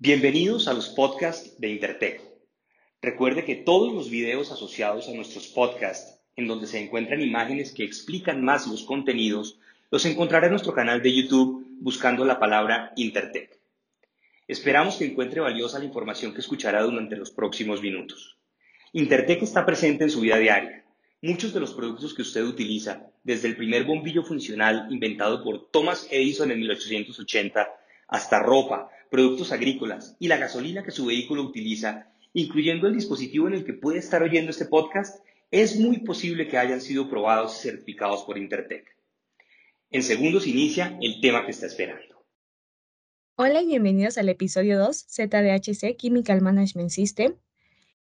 Bienvenidos a los podcasts de Intertech. Recuerde que todos los videos asociados a nuestros podcasts, en donde se encuentran imágenes que explican más los contenidos, los encontrará en nuestro canal de YouTube buscando la palabra Intertech. Esperamos que encuentre valiosa la información que escuchará durante los próximos minutos. Intertech está presente en su vida diaria. Muchos de los productos que usted utiliza, desde el primer bombillo funcional inventado por Thomas Edison en 1880, hasta ropa, productos agrícolas y la gasolina que su vehículo utiliza, incluyendo el dispositivo en el que puede estar oyendo este podcast, es muy posible que hayan sido probados y certificados por Intertech. En segundos inicia el tema que está esperando. Hola y bienvenidos al episodio 2 ZDHC Chemical Management System.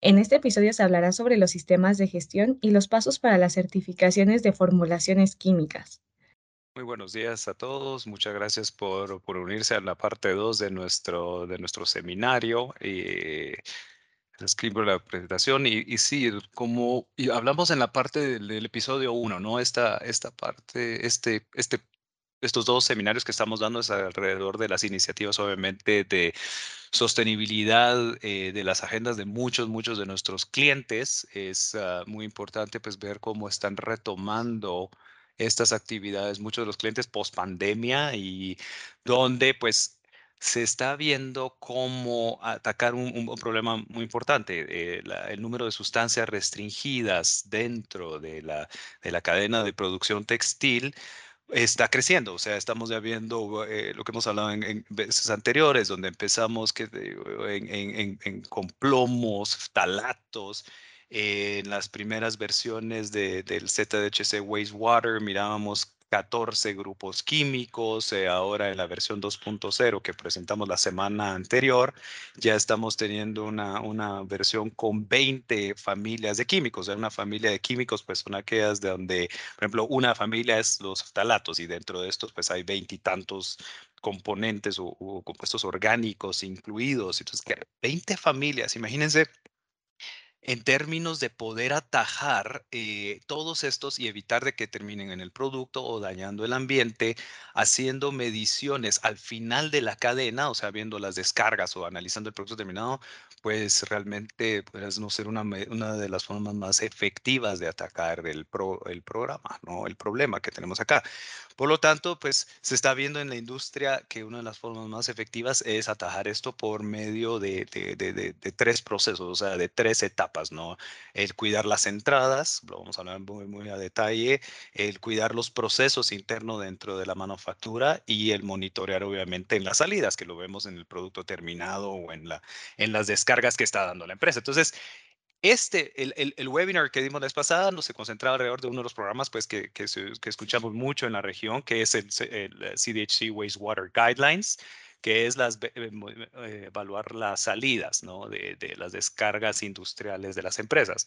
En este episodio se hablará sobre los sistemas de gestión y los pasos para las certificaciones de formulaciones químicas. Muy buenos días a todos. Muchas gracias por, unirse a la parte 2 de nuestro, de nuestro seminario. Eh, escribo la presentación y, y, sí, como hablamos en la parte del, episodio 1, ¿no? Esta, esta parte, este, este, estos dos seminarios que estamos dando es alrededor de las iniciativas, obviamente, de sostenibilidad eh, de las agendas de muchos, muchos de nuestros clientes. Es uh, muy importante pues ver cómo están retomando estas actividades, muchos de los clientes post pandemia y donde pues se está viendo cómo atacar un, problema muy importante, eh, el número de sustancias restringidas dentro de la, de la cadena de producción textil está creciendo, o sea, estamos ya viendo eh, lo que hemos hablado en, en, veces anteriores, donde empezamos que, en, en, con plomos, talatos, en las primeras versiones de, del ZDHC Wastewater mirábamos 14 grupos químicos, eh, ahora en la versión 2.0 que presentamos la semana anterior, ya estamos teniendo una, una versión con 20 familias de químicos. Una familia de químicos pues son aquellas de donde, por ejemplo, una familia es los ftalatos y dentro de estos pues hay veintitantos componentes o, o, compuestos orgánicos incluidos. Entonces, 20 familias, imagínense en términos de poder atajar eh, todos estos y evitar de que terminen en el producto o dañando el ambiente, haciendo mediciones al final de la cadena, o sea, viendo las descargas o analizando el producto terminado, pues realmente puede no ser una, una de las formas más efectivas de atacar el, pro, el programa, ¿no? El problema que tenemos acá. Por lo tanto, pues se está viendo en la industria que una de las formas más efectivas es atajar esto por medio de, tres procesos, o sea, de tres etapas, ¿no? El cuidar las entradas, lo vamos a hablar muy, a detalle, el cuidar los procesos internos dentro de la manufactura y el monitorear obviamente en las salidas, que lo vemos en el producto terminado o en, en las descargas que está dando la empresa. Entonces, este, el, el, el, webinar que dimos la vez pasada, nos se concentraba alrededor de uno de los programas pues, que, que, que escuchamos mucho en la región, que es el, el, CDHC Wastewater Guidelines, que es las, eh, eh, evaluar las salidas ¿no? de, de, las descargas industriales de las empresas.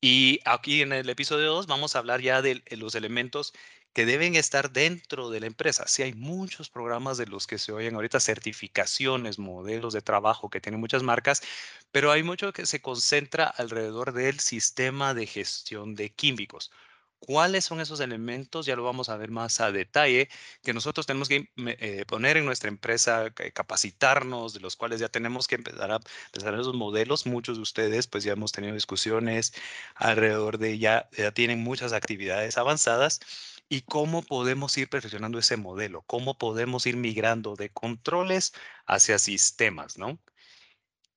Y aquí en el episodio 2 vamos a hablar ya de los elementos que deben estar dentro de la empresa. Sí hay muchos programas de los que se oyen ahorita, certificaciones, modelos de trabajo que tienen muchas marcas, pero hay mucho que se concentra alrededor del sistema de gestión de químicos. ¿Cuáles son esos elementos? Ya lo vamos a ver más a detalle, que nosotros tenemos que eh, poner en nuestra empresa, capacitarnos, de los cuales ya tenemos que empezar a empezar esos modelos. Muchos de ustedes, pues ya hemos tenido discusiones alrededor de ya, ya tienen muchas actividades avanzadas y cómo podemos ir perfeccionando ese modelo, cómo podemos ir migrando de controles hacia sistemas, ¿no?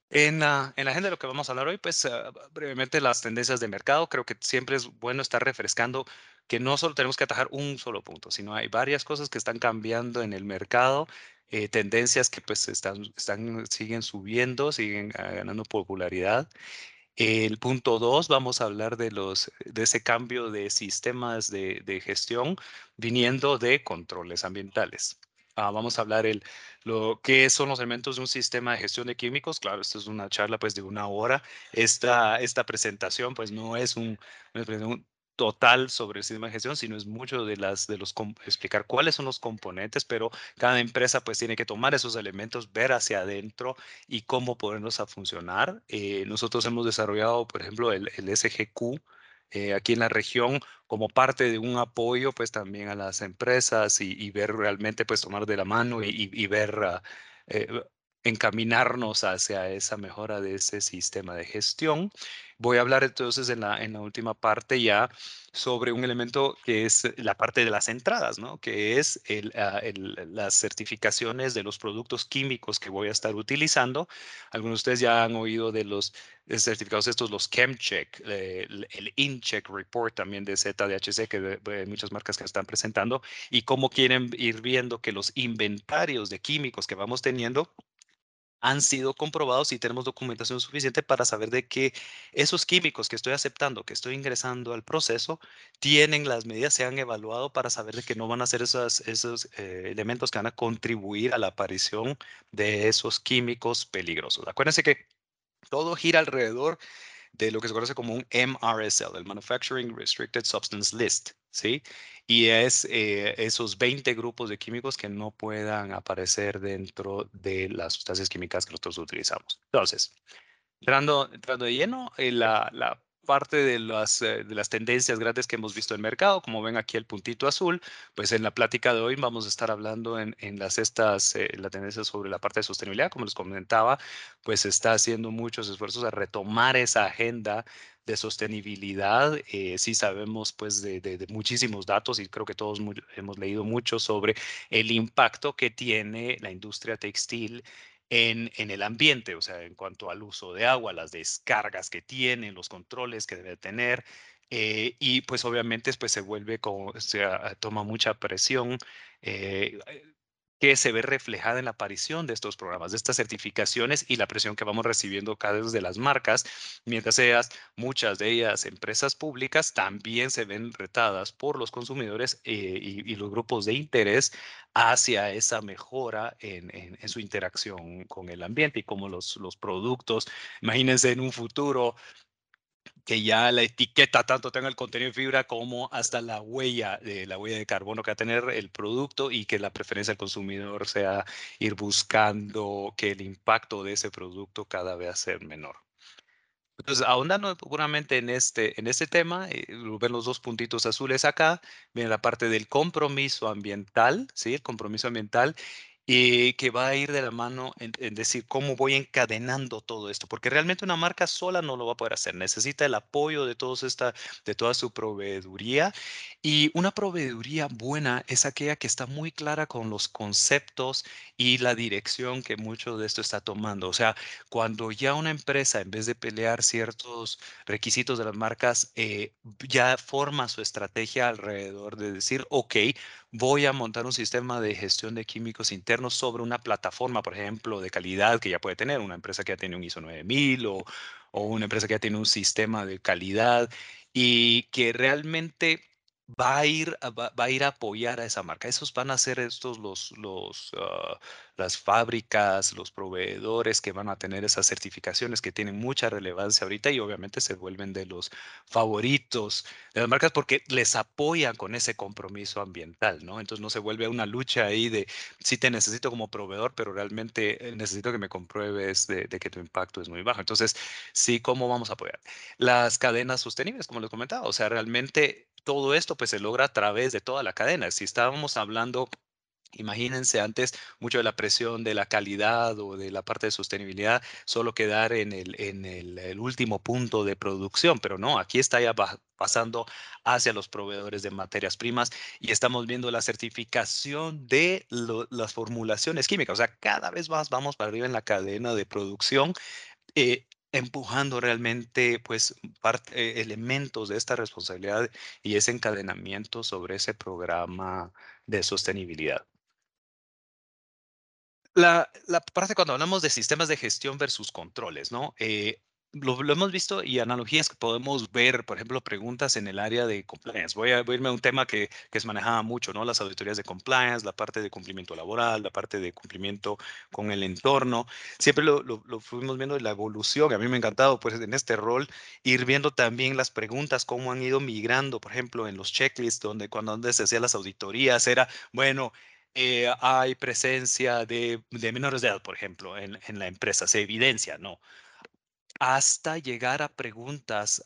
En la, en la agenda de lo que vamos a hablar hoy, pues uh, brevemente las tendencias de mercado. Creo que siempre es bueno estar refrescando que no solo tenemos que atajar un solo punto, sino hay varias cosas que están cambiando en el mercado, eh, tendencias que pues están, siguen subiendo, siguen uh, ganando popularidad. El punto dos, vamos a hablar de, los, de ese cambio de sistemas de gestión viniendo de controles ambientales. Vamos a hablar el, lo que son los elementos de un sistema de gestión de químicos. Claro, esto es una charla pues de una hora. Esta, esta presentación pues no es un, un total sobre el sistema de gestión, sino es mucho de las de los explicar cuáles son los componentes, pero cada empresa pues tiene que tomar esos elementos, ver hacia adentro y cómo ponerlos a funcionar. Eh, nosotros hemos desarrollado, por ejemplo, el, el SGQ eh, aquí en la región como parte de un apoyo pues también a las empresas y, ver realmente pues tomar de la mano y, ver uh, eh, encaminarnos hacia esa mejora de ese sistema de gestión. Voy a hablar entonces en la, en la última parte ya sobre un elemento que es la parte de las entradas, ¿no? Que es ah, las certificaciones de los productos químicos que voy a estar utilizando. Algunos de ustedes ya han oído de los certificados estos, los ChemCheck, eh, el, el InCheck Report también de ZDHC, que hay muchas marcas que están presentando, y cómo quieren ir viendo que los inventarios de químicos que vamos teniendo han sido comprobados y tenemos documentación suficiente para saber de que esos químicos que estoy aceptando, que estoy ingresando al proceso, tienen las medidas, se han evaluado para saber de que no van a ser esos, eh, elementos que van a contribuir a la aparición de esos químicos peligrosos. Acuérdense que todo gira alrededor de lo que se conoce como un MRSL, el Manufacturing Restricted Substance List, ¿sí? y es eh, esos 20 grupos de químicos que no puedan aparecer dentro de las sustancias químicas que nosotros utilizamos. Entonces, entrando, entrando de lleno, eh, la, la parte de las, eh, de las tendencias grandes que hemos visto en el mercado, como ven aquí el puntito azul, pues en la plática de hoy vamos a estar hablando en, en las estas, eh, la tendencia sobre la parte de sostenibilidad, como les comentaba, pues está haciendo muchos esfuerzos a retomar esa agenda de sostenibilidad. Eh, sí sabemos pues de, de, muchísimos datos y creo que todos hemos leído mucho sobre el impacto que tiene la industria textil en, en, el ambiente, o sea, en cuanto al uso de agua, las descargas que tiene, los controles que debe tener. Eh, y pues obviamente pues se vuelve como, o sea, toma mucha presión. Eh, que se ve reflejada en la aparición de estos programas, de estas certificaciones y la presión que vamos recibiendo cada vez de las marcas, mientras ellas, muchas de ellas empresas públicas, también se ven retadas por los consumidores eh, y, los grupos de interés hacia esa mejora en, su interacción con el ambiente y como los, los productos, imagínense en un futuro que ya la etiqueta tanto tenga el contenido de fibra como hasta la huella de la huella de carbono que va a tener el producto y que la preferencia del consumidor sea ir buscando que el impacto de ese producto cada vez sea menor. Entonces, ahondando puramente en este, en este tema, eh, ven los dos puntitos azules acá, viene la parte del compromiso ambiental, ¿sí? El compromiso ambiental y que va a ir de la mano en, decir cómo voy encadenando todo esto, porque realmente una marca sola no lo va a poder hacer, necesita el apoyo de, todos esta, de toda su proveeduría y una proveeduría buena es aquella que está muy clara con los conceptos y la dirección que mucho de esto está tomando. O sea, cuando ya una empresa, en vez de pelear ciertos requisitos de las marcas, eh, ya forma su estrategia alrededor de decir, ok, voy a montar un sistema de gestión de químicos internos sobre una plataforma, por ejemplo, de calidad que ya puede tener una empresa que ya tiene un ISO 9000 o, una empresa que ya tiene un sistema de calidad y que realmente va a ir, va, a ir a apoyar a esa marca. Esos van a ser estos los, los, ah, las fábricas, los proveedores que van a tener esas certificaciones que tienen mucha relevancia ahorita y obviamente se vuelven de los favoritos de las marcas porque les apoyan con ese compromiso ambiental, ¿no? Entonces no se vuelve una lucha ahí de sí te necesito como proveedor, pero realmente eh, necesito que me compruebes de, de que tu impacto es muy bajo. Entonces, sí, ¿cómo vamos a apoyar? Las cadenas sostenibles, como les comentaba, o sea, realmente todo esto pues se logra a través de toda la cadena. Si estábamos hablando Imagínense antes mucho de la presión de la calidad o de la parte de sostenibilidad solo quedar en el, en el, último punto de producción, pero no, aquí está ya pasando hacia los proveedores de materias primas y estamos viendo la certificación de las formulaciones químicas. O sea, cada vez más vamos para arriba en la cadena de producción. Eh, empujando realmente pues parte, elementos de esta responsabilidad y ese encadenamiento sobre ese programa de sostenibilidad. La, la parte cuando hablamos de sistemas de gestión versus controles, ¿no? Eh, lo, hemos visto y analogías que podemos ver, por ejemplo, preguntas en el área de compliance. Voy a, irme a un tema que, que es manejada mucho, ¿no? Las auditorías de compliance, la parte de cumplimiento laboral, la parte de cumplimiento con el entorno. Siempre lo, lo, lo fuimos viendo la evolución. A mí me ha encantado, pues, en este rol, ir viendo también las preguntas, cómo han ido migrando, por ejemplo, en los checklists, donde cuando antes se hacían las auditorías, era, bueno, eh, hay presencia de, de, menores de edad, por ejemplo, en, en la empresa, se evidencia, ¿no? Hasta llegar a preguntas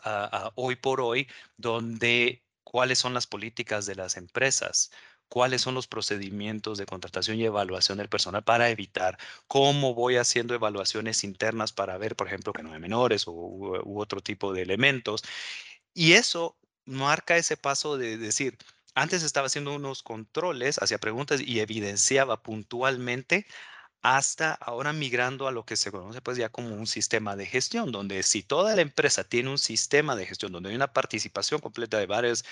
hoy por hoy donde cuáles son las políticas de las empresas cuáles son los procedimientos de contratación y evaluación del personal para evitar, cómo voy haciendo evaluaciones internas para ver, por ejemplo, que no hay menores u, otro tipo de elementos. Y eso marca ese paso de decir, antes estaba haciendo unos controles, hacía preguntas y evidenciaba puntualmente hasta ahora migrando a lo que se conoce pues ya como un sistema de gestión, donde si toda la empresa tiene un sistema de gestión, donde hay una participación completa de varias,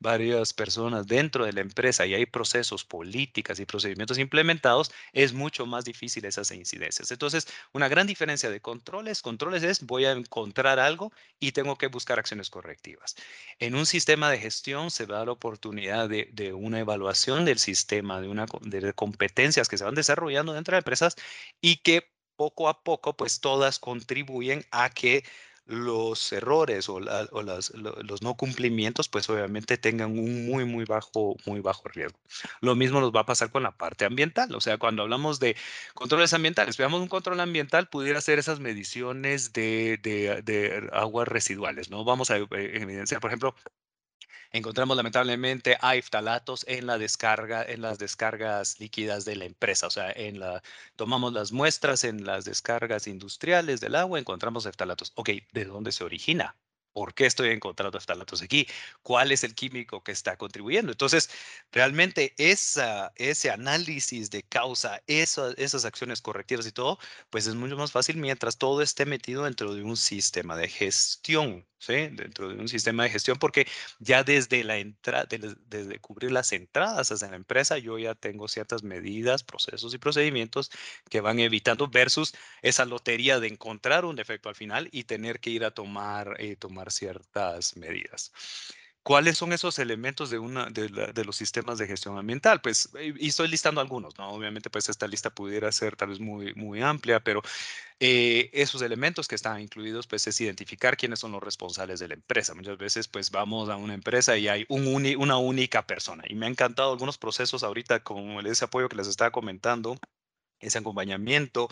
varias personas dentro de la empresa y hay procesos, políticas y procedimientos implementados, es mucho más difícil esas incidencias. Entonces, una gran diferencia de controles, controles es voy a encontrar algo y tengo que buscar acciones correctivas. En un sistema de gestión se da la oportunidad de, de una evaluación del sistema, de, una, de competencias que se van desarrollando dentro de la empresa y que poco a poco, pues todas contribuyen a que los errores o, los no cumplimientos, pues obviamente tengan un muy, muy bajo, muy bajo riesgo. Lo mismo nos va a pasar con la parte ambiental. O sea, cuando hablamos de controles ambientales, veamos un control ambiental, pudiera ser esas mediciones de, de aguas residuales, ¿no? Vamos a eh, evidenciar, por ejemplo, encontramos lamentablemente hay en la descarga, en las descargas líquidas de la empresa. O sea, en la, tomamos las muestras en las descargas industriales del agua, encontramos ftalatos. Ok, ¿de dónde se origina? ¿Por qué estoy encontrando ftalatos aquí? ¿Cuál es el químico que está contribuyendo? Entonces, realmente ese análisis de causa, esas acciones correctivas y todo, pues es mucho más fácil mientras todo esté metido dentro de un sistema de gestión, ¿sí? Dentro de un sistema de gestión, porque ya desde la entrada, desde cubrir las entradas hacia la empresa, yo ya tengo ciertas medidas, procesos y procedimientos que van evitando versus esa lotería de encontrar un defecto al final y tener que ir a tomar, eh, tomar ciertas medidas. ¿Cuáles son esos elementos de, una, de, los sistemas de gestión ambiental? Pues, eh, y estoy listando algunos, ¿no? Obviamente, pues esta lista pudiera ser tal vez muy, muy amplia, pero eh, esos elementos que están incluidos, pues es identificar quiénes son los responsables de la empresa. Muchas veces, pues vamos a una empresa y hay un una única persona. Y me han encantado algunos procesos ahorita con ese apoyo que les estaba comentando, ese acompañamiento,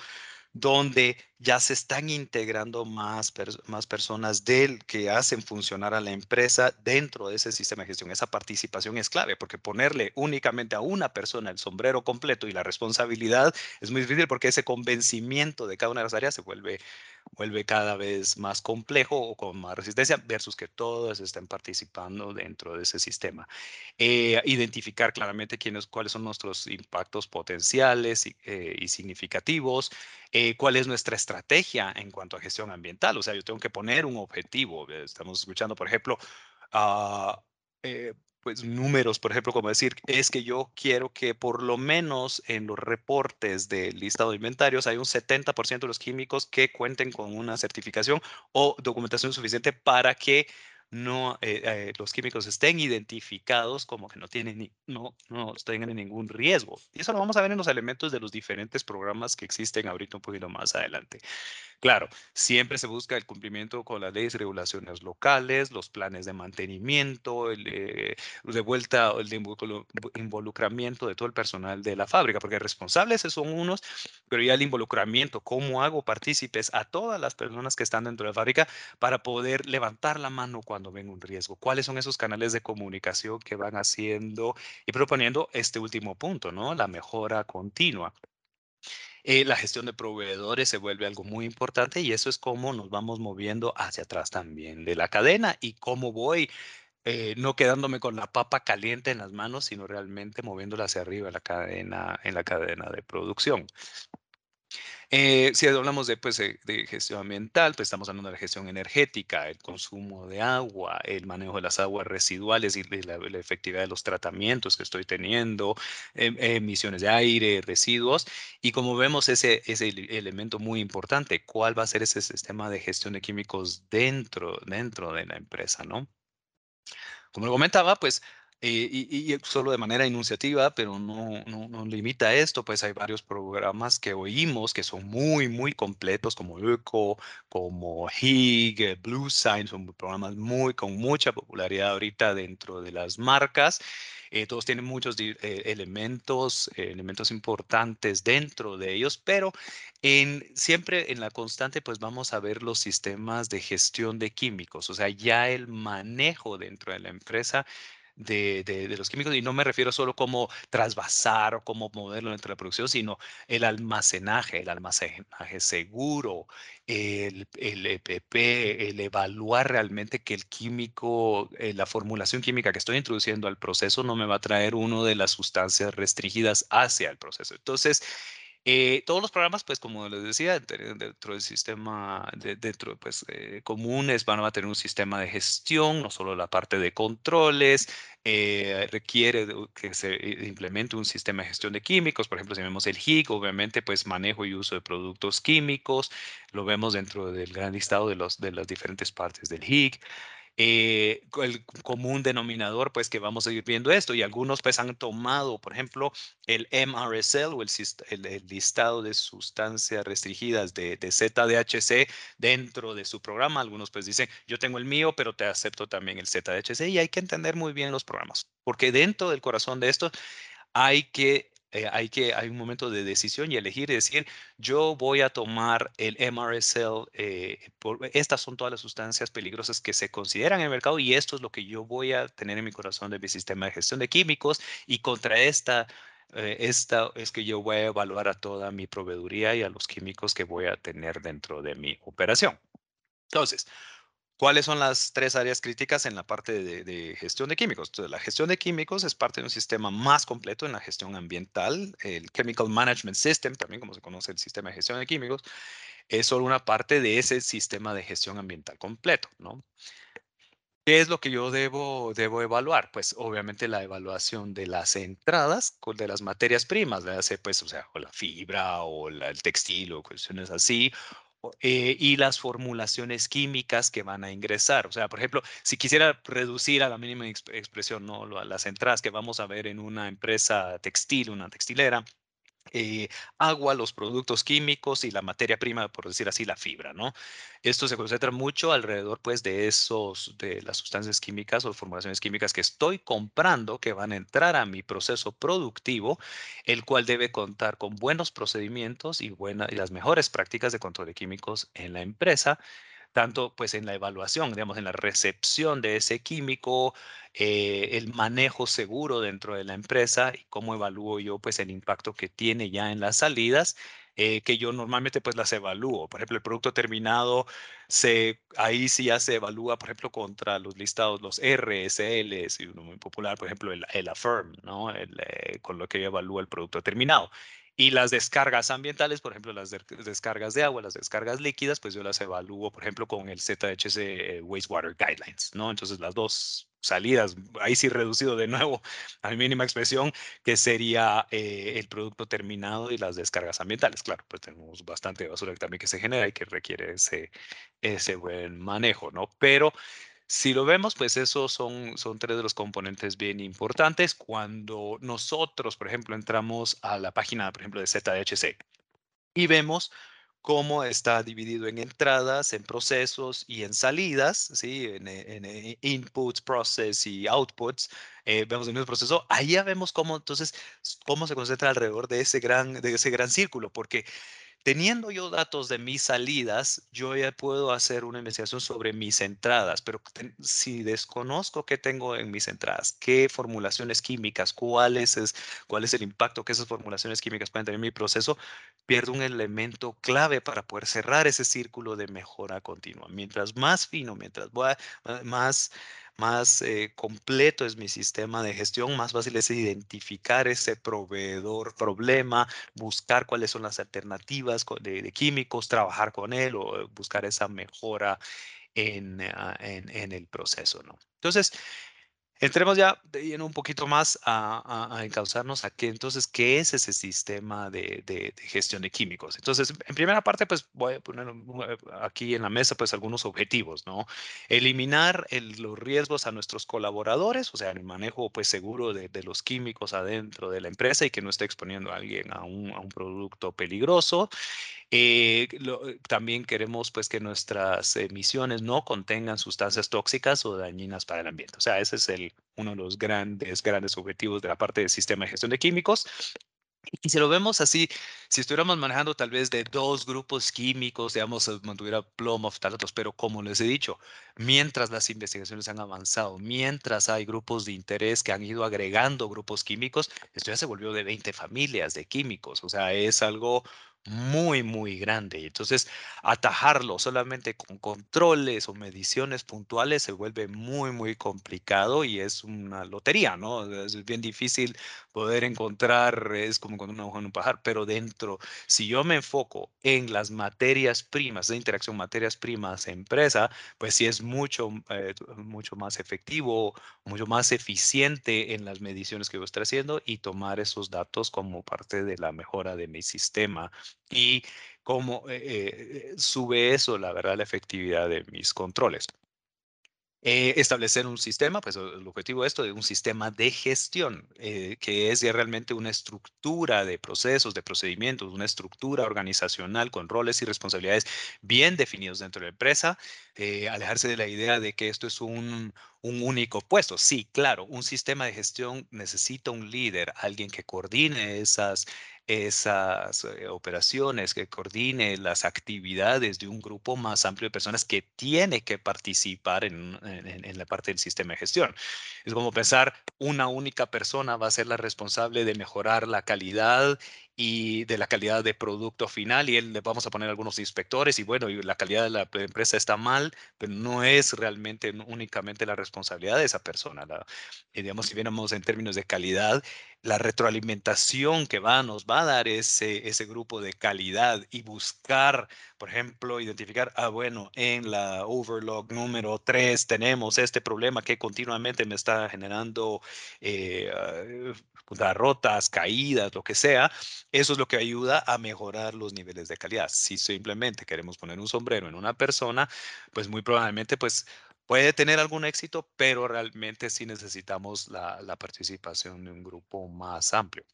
donde ya se están integrando más, más personas del que hacen funcionar a la empresa dentro de ese sistema de gestión. Esa participación es clave porque ponerle únicamente a una persona el sombrero completo y la responsabilidad es muy difícil porque ese convencimiento de cada una de las áreas se vuelve vuelve cada vez más complejo o con más resistencia versus que todos estén participando dentro de ese sistema. Eh, identificar claramente quiénes, cuáles son nuestros impactos potenciales y, eh, significativos, eh, cuál es nuestra estrategia en cuanto a gestión ambiental. O sea, yo tengo que poner un objetivo. Estamos escuchando, por ejemplo, a pues números, por ejemplo, como decir, es que yo quiero que por lo menos en los reportes del listado de inventarios hay un 70% de los químicos que cuenten con una certificación o documentación suficiente para que no eh, eh, los químicos estén identificados como que no tienen ni, no no tengan ningún riesgo. Y eso lo vamos a ver en los elementos de los diferentes programas que existen ahorita un poquito más adelante. Claro, siempre se busca el cumplimiento con las leyes y regulaciones locales, los planes de mantenimiento, el, eh, de vuelta, el de involucramiento de todo el personal de la fábrica, porque responsables son unos, pero ya el involucramiento, cómo hago partícipes a todas las personas que están dentro de la fábrica para poder levantar la mano cuando ven un riesgo. ¿Cuáles son esos canales de comunicación que van haciendo y proponiendo este último punto, ¿no? La mejora continua. Eh, la gestión de proveedores se vuelve algo muy importante y eso es cómo nos vamos moviendo hacia atrás también de la cadena y cómo voy eh, no quedándome con la papa caliente en las manos, sino realmente moviéndola hacia arriba en la cadena, en la cadena de producción. Eh, si hablamos de, pues, de, gestión ambiental, pues estamos hablando de la gestión energética, el consumo de agua, el manejo de las aguas residuales y la, efectividad de los tratamientos que estoy teniendo, em, emisiones de aire, residuos. Y como vemos, ese es el elemento muy importante. ¿Cuál va a ser ese sistema de gestión de químicos dentro, dentro de la empresa? Como lo comentaba, pues eh, y, solo de manera enunciativa, pero no, no, no, limita esto, pues hay varios programas que oímos que son muy, muy completos, como ECO, como HIG, Blue Sign, son programas muy, con mucha popularidad ahorita dentro de las marcas. Eh, todos tienen muchos eh, elementos, elementos importantes dentro de ellos, pero en, siempre en la constante, pues vamos a ver los sistemas de gestión de químicos, o sea, ya el manejo dentro de la empresa de, de, los químicos, y no me refiero solo como trasvasar o como moverlo dentro de la producción, sino el almacenaje, el almacenaje seguro, el, el EPP, el evaluar realmente que el químico, eh, la formulación química que estoy introduciendo al proceso no me va a traer uno de las sustancias restringidas hacia el proceso. Entonces, eh, todos los programas, pues como les decía, dentro del sistema, de, dentro pues eh, comunes van a tener un sistema de gestión, no solo la parte de controles, eh, requiere que se implemente un sistema de gestión de químicos, por ejemplo, si vemos el HIG, obviamente pues manejo y uso de productos químicos, lo vemos dentro del gran listado de, los, de las diferentes partes del HIG. Eh, el común denominador, pues que vamos a ir viendo esto y algunos pues han tomado, por ejemplo, el MRSL o el, listado de sustancias restringidas de, de, ZDHC dentro de su programa. Algunos pues dicen, yo tengo el mío, pero te acepto también el ZDHC y hay que entender muy bien los programas, porque dentro del corazón de esto hay que eh, hay que hay un momento de decisión y elegir y decir yo voy a tomar el MRSL eh, estas son todas las sustancias peligrosas que se consideran en el mercado y esto es lo que yo voy a tener en mi corazón de mi sistema de gestión de químicos y contra esta eh, esta es que yo voy a evaluar a toda mi proveeduría y a los químicos que voy a tener dentro de mi operación entonces ¿Cuáles son las tres áreas críticas en la parte de, gestión de químicos? Entonces, la gestión de químicos es parte de un sistema más completo en la gestión ambiental. El Chemical Management System, también como se conoce el sistema de gestión de químicos, es solo una parte de ese sistema de gestión ambiental completo, ¿no? ¿Qué es lo que yo debo, debo evaluar? Pues obviamente la evaluación de las entradas de las materias primas, hace pues, o sea, o la fibra o el textil o cuestiones así, eh, y las formulaciones químicas que van a ingresar. O sea, por ejemplo, si quisiera reducir a la mínima expresión ¿no? las entradas que vamos a ver en una empresa textil, una textilera, eh, agua, los productos químicos y la materia prima, por decir así, la fibra, ¿no? Esto se concentra mucho alrededor, pues, de esos, de las sustancias químicas o formulaciones químicas que estoy comprando que van a entrar a mi proceso productivo, el cual debe contar con buenos procedimientos y, y las mejores prácticas de control de químicos en la empresa tanto pues en la evaluación, digamos, en la recepción de ese químico, eh, el manejo seguro dentro de la empresa y cómo evalúo yo pues el impacto que tiene ya en las salidas, eh, que yo normalmente pues las evalúo. Por ejemplo, el producto terminado, se, ahí sí ya se evalúa, por ejemplo, contra los listados, los RSLs, y uno muy popular, por ejemplo, el, el AFIRM, ¿no? El, eh, con lo que yo evalúo el producto terminado. Y las descargas ambientales, por ejemplo, las descargas de agua, las descargas líquidas, pues yo las evalúo, por ejemplo, con el ZHC eh, Wastewater Guidelines, ¿no? Entonces, las dos salidas, ahí sí reducido de nuevo a mi mínima expresión, que sería eh, el producto terminado y las descargas ambientales. Claro, pues tenemos bastante basura también que se genera y que requiere ese, ese buen manejo, ¿no? Pero si lo vemos, pues esos son, son tres de los componentes bien importantes. Cuando nosotros, por ejemplo, entramos a la página, por ejemplo, de ZHC y vemos cómo está dividido en entradas, en procesos y en salidas, ¿sí? en, en, inputs, process y outputs, eh, vemos el mismo proceso, ahí ya vemos cómo entonces, cómo se concentra alrededor de ese gran, de ese gran círculo, porque Teniendo yo datos de mis salidas, yo ya puedo hacer una investigación sobre mis entradas, pero si desconozco qué tengo en mis entradas, qué formulaciones químicas, cuál es, cuál es el impacto que esas formulaciones químicas pueden tener en mi proceso, pierdo un elemento clave para poder cerrar ese círculo de mejora continua. Mientras más fino, mientras más más eh, completo es mi sistema de gestión, más fácil es identificar ese proveedor problema, buscar cuáles son las alternativas de, químicos, trabajar con él o buscar esa mejora en, ah, en, en el proceso, ¿no? Entonces, Entremos ya de un poquito más a, encauzarnos a qué entonces, ¿qué es ese sistema de, gestión de químicos? Entonces, en primera parte, pues voy a poner aquí en la mesa pues algunos objetivos, ¿no? Eliminar los riesgos a nuestros colaboradores, o sea, el manejo pues seguro de, los químicos adentro de la empresa y que no esté exponiendo a alguien a un, producto peligroso. Eh, también queremos pues que nuestras emisiones no contengan sustancias tóxicas o dañinas para el ambiente. O sea, ese es el, uno de los grandes, grandes objetivos de la parte del sistema de gestión de químicos. Y si lo vemos así, si estuviéramos manejando tal vez de dos grupos químicos, digamos, mantuviera plomo, ftalatos, pero como les he dicho, mientras las investigaciones han avanzado, mientras hay grupos de interés que han ido agregando grupos químicos, esto ya se volvió de 20 familias de químicos, o sea, es algo muy, muy grande. Entonces, atajarlo solamente con controles o mediciones puntuales se vuelve muy, muy complicado y es una lotería, ¿no? Es bien difícil poder encontrar, es como con una hoja en un pajar, pero dentro, si yo me enfoco en las materias primas, de interacción materias primas empresa, pues sí es mucho, eh, mucho más efectivo, mucho más eficiente en las mediciones que a estar haciendo y tomar esos datos como parte de la mejora de mi sistema y cómo eh, eh, sube eso, la verdad, la efectividad de mis controles. Eh, establecer un sistema, pues el objetivo de esto es un sistema de gestión, que es realmente una estructura de procesos, de procedimientos, una estructura organizacional con roles y responsabilidades bien definidos dentro de la empresa, alejarse de la idea de que esto es un, un único puesto. Sí, claro, un sistema de gestión necesita un líder, alguien que coordine esas, esas eh, operaciones, que coordine las actividades de un grupo más amplio de personas que tiene que participar en, en, la parte del sistema de gestión. Es como pensar, una única persona va a ser la responsable de mejorar la calidad y de la calidad de producto final y él, le vamos a poner algunos inspectores y bueno, y la calidad de la empresa está mal, pero no es realmente únicamente la responsabilidad de esa persona. La, eh, digamos, si viéramos en términos de calidad, la retroalimentación que va, nos va a dar ese, ese grupo de calidad y buscar, por ejemplo, identificar, ah, bueno, en la overlog número 3 tenemos este problema que continuamente me está generando eh, uh, rotas, caídas, lo que sea. Eso es lo que ayuda a mejorar los niveles de calidad. Si simplemente queremos poner un sombrero en una persona, pues muy probablemente, pues puede tener algún éxito, pero realmente sí necesitamos la, participación de un grupo más amplio.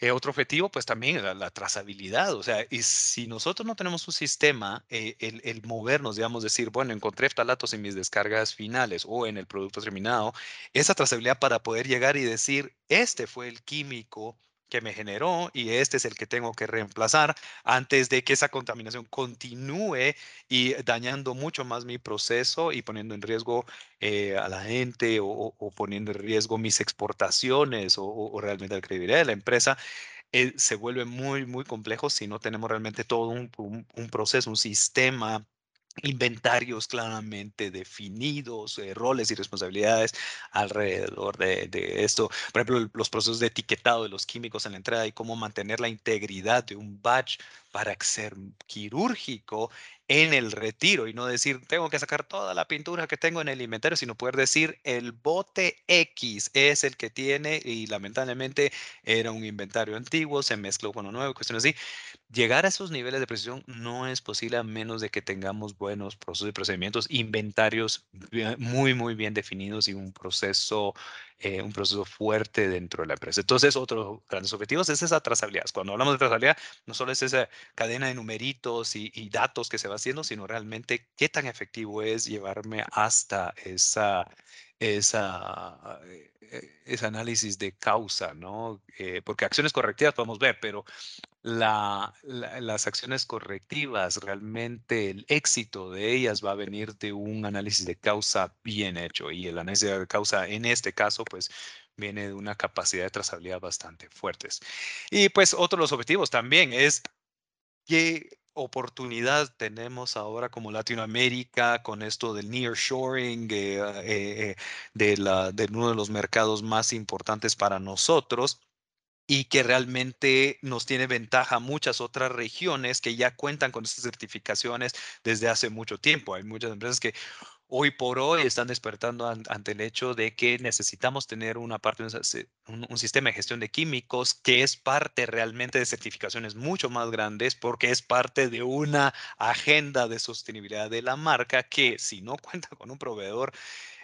Eh, otro objetivo, pues también la, la, trazabilidad, o sea, y si nosotros no tenemos un sistema, eh, el, movernos, digamos, decir, bueno, encontré ftalatos en mis descargas finales o en el producto terminado, esa trazabilidad para poder llegar y decir, este fue el químico que me generó y este es el que tengo que reemplazar antes de que esa contaminación continúe y dañando mucho más mi proceso y poniendo en riesgo eh, a la gente o, poniendo en riesgo mis exportaciones o, realmente la credibilidad de la empresa. Eh, se vuelve muy, muy complejo si no tenemos realmente todo un, un proceso, un sistema inventarios claramente definidos, eh, roles y responsabilidades alrededor de, esto. Por ejemplo, los procesos de etiquetado de los químicos en la entrada y cómo mantener la integridad de un batch para ser quirúrgico en el retiro y no decir, tengo que sacar toda la pintura que tengo en el inventario, sino poder decir, el bote X es el que tiene y lamentablemente era un inventario antiguo, se mezcló con uno nuevo, cuestiones así. Llegar a esos niveles de precisión no es posible a menos de que tengamos buenos procesos y procedimientos, inventarios muy, muy bien definidos y un proceso eh, un proceso fuerte dentro de la empresa. Entonces, otros grandes objetivos es esa trazabilidad. Cuando hablamos de trazabilidad, no solo es esa cadena de numeritos y, datos que se va haciendo, sino realmente qué tan efectivo es llevarme hasta esa, esa, eh, ese análisis de causa, ¿no? Eh, porque acciones correctivas podemos ver, pero la, las acciones correctivas, realmente el éxito de ellas va a venir de un análisis de causa bien hecho. Y el análisis de causa en este caso, pues viene de una capacidad de trazabilidad bastante fuertes. Y pues otro de los objetivos también es qué oportunidad tenemos ahora como Latinoamérica con esto del nearshoring, eh, eh, eh, de uno de los mercados más importantes para nosotros y que realmente nos tiene ventaja muchas otras regiones que ya cuentan con estas certificaciones desde hace mucho tiempo. Hay muchas empresas que hoy por hoy están despertando ante el hecho de que necesitamos tener una parte, un, sistema de gestión de químicos que es parte realmente de certificaciones mucho más grandes porque es parte de una agenda de sostenibilidad de la marca que si no cuenta con un proveedor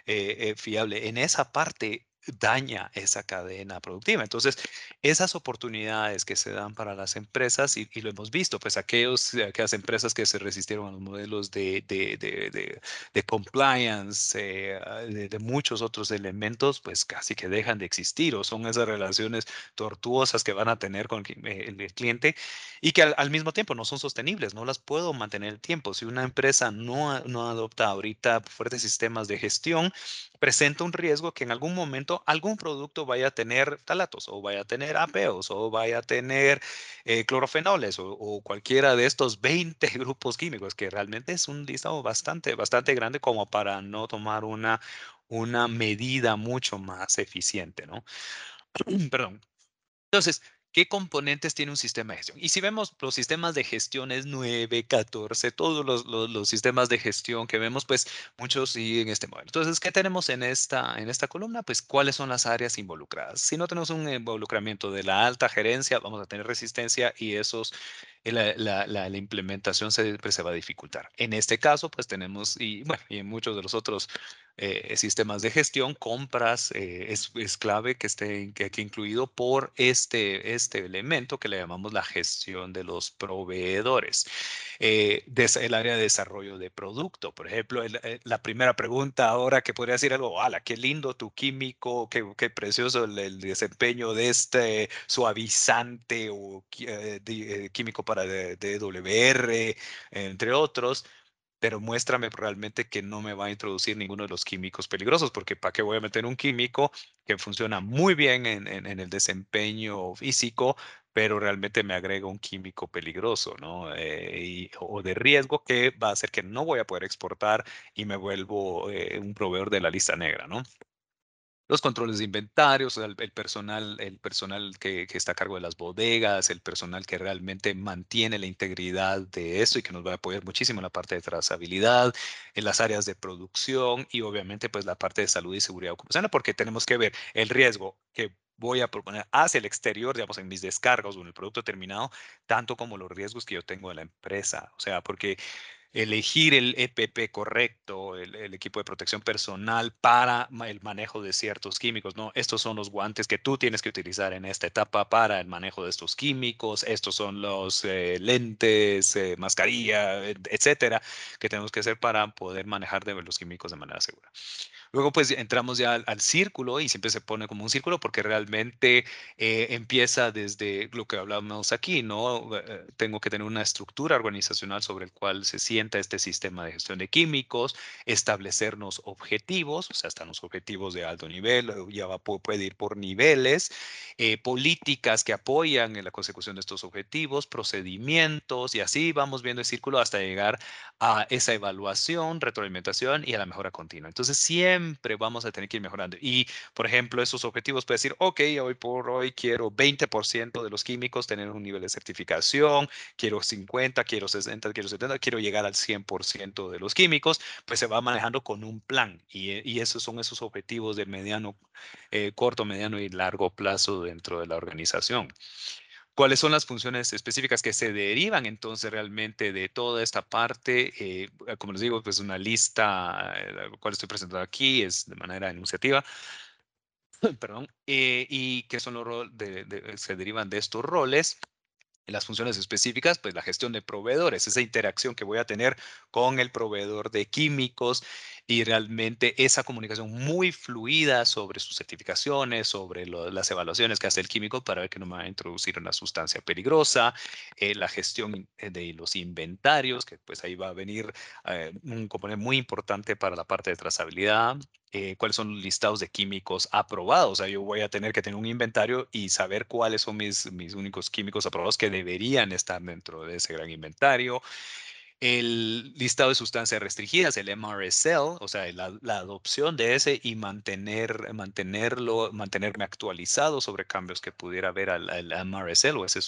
eh, eh, fiable en esa parte daña esa cadena productiva. Entonces, esas oportunidades que se dan para las empresas, y, lo hemos visto, pues aquellos, aquellas empresas que se resistieron a los modelos de, de, de, compliance, eh, de, muchos otros elementos, pues casi que dejan de existir o son esas relaciones tortuosas que van a tener con el, el cliente y que al, al, mismo tiempo no son sostenibles, no las puedo mantener el tiempo. Si una empresa no, no adopta ahorita fuertes sistemas de gestión, presenta un riesgo que en algún momento algún producto vaya a tener talatos o vaya a tener APOs o vaya a tener eh, clorofenoles o, cualquiera de estos 20 grupos químicos, que realmente es un listado bastante, bastante grande como para no tomar una, una medida mucho más eficiente, ¿no? Perdón. Entonces, ¿Qué componentes tiene un sistema de gestión? Y si vemos los sistemas de gestión es 9, 14, todos los, los, sistemas de gestión que vemos, pues muchos siguen este modelo. Entonces, ¿qué tenemos en esta, en esta columna? Pues cuáles son las áreas involucradas. Si no tenemos un involucramiento de la alta gerencia, vamos a tener resistencia y esos la, la, la, implementación se, pues, se va a dificultar. En este caso, pues tenemos, y bueno, y en muchos de los otros eh, sistemas de gestión, compras eh, es, es, clave que esté aquí incluido por este, este elemento que le llamamos la gestión de los proveedores. Eh, el área de desarrollo de producto, por ejemplo, eh, la primera pregunta ahora que podría decir algo, ¡hala, qué lindo tu químico, qué, qué precioso el, desempeño de este suavizante o químico para DWR, entre otros pero muéstrame realmente que no me va a introducir ninguno de los químicos peligrosos, porque ¿para qué voy a meter un químico que funciona muy bien en, el desempeño físico, pero realmente me agrega un químico peligroso, ¿no? Eh, o de riesgo que va a hacer que no voy a poder exportar y me vuelvo eh, un proveedor de la lista negra, ¿no? Los controles de inventarios, el, personal, el personal que, está a cargo de las bodegas, el personal que realmente mantiene la integridad de esto y que nos va a apoyar muchísimo en la parte de trazabilidad, en las áreas de producción y obviamente pues la parte de salud y seguridad ocupacional, porque tenemos que ver el riesgo que voy a proponer hacia el exterior, digamos, en mis descargos o en el producto terminado, tanto como los riesgos que yo tengo de la empresa. O sea, porque elegir el EPP correcto, el, equipo de protección personal para el manejo de ciertos químicos. No, estos son los guantes que tú tienes que utilizar en esta etapa para el manejo de estos químicos. Estos son los eh, lentes, eh, mascarilla, etcétera, que tenemos que hacer para poder manejar de los químicos de manera segura. Luego pues entramos ya al, círculo y siempre se pone como un círculo porque realmente eh, empieza desde lo que hablamos aquí, ¿no? Eh, tengo que tener una estructura organizacional sobre el cual se sienta este sistema de gestión de químicos, establecernos objetivos, o sea, están los objetivos de alto nivel, ya va, puede ir por niveles, eh, políticas que apoyan en la consecución de estos objetivos, procedimientos y así vamos viendo el círculo hasta llegar a esa evaluación, retroalimentación y a la mejora continua. Entonces siempre siempre vamos a tener que ir mejorando. Y, por ejemplo, esos objetivos puede decir, ok, hoy por hoy quiero 20% de los químicos tener un nivel de certificación, quiero 50, quiero 60, quiero 70, quiero llegar al 100% de los químicos, pues se va manejando con un plan. Y, y esos son esos objetivos de mediano, eh, corto, mediano y largo plazo dentro de la organización cuáles son las funciones específicas que se derivan entonces realmente de toda esta parte. Eh, como les digo, pues una lista, eh, la cual estoy presentando aquí, es de manera enunciativa. Perdón, eh, y qué son los roles, se derivan de estos roles las funciones específicas, pues la gestión de proveedores, esa interacción que voy a tener con el proveedor de químicos y realmente esa comunicación muy fluida sobre sus certificaciones, sobre las evaluaciones que hace el químico para ver que no me va a introducir una sustancia peligrosa, eh, la gestión de los inventarios, que pues ahí va a venir eh, un componente muy importante para la parte de trazabilidad, eh, cuáles son los listados de químicos aprobados. O sea, yo voy a tener que tener un inventario y saber cuáles son mis, mis únicos químicos aprobados que deberían estar dentro de ese gran inventario el listado de sustancias restringidas, el MRSL, o sea, la, adopción de ese y mantener, mantenerlo, mantenerme actualizado sobre cambios que pudiera haber al, MRSL o ese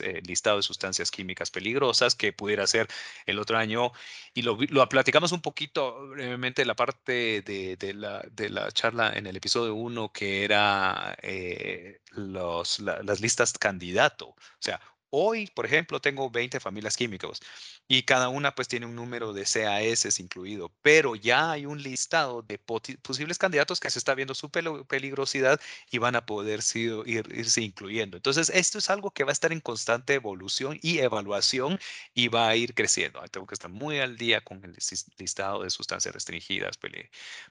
eh, listado de sustancias químicas peligrosas que pudiera ser el otro año. Y lo, lo platicamos un poquito brevemente la parte de, la, de la charla en el episodio 1 que era eh, los, las listas candidato. O sea, hoy, por ejemplo, tengo 20 familias químicas y cada una pues tiene un número de CAS incluido, pero ya hay un listado de posibles candidatos que se está viendo su peligrosidad y van a poder irse incluyendo. Entonces, esto es algo que va a estar en constante evolución y evaluación y va a ir creciendo. Tengo que estar muy al día con el listado de sustancias restringidas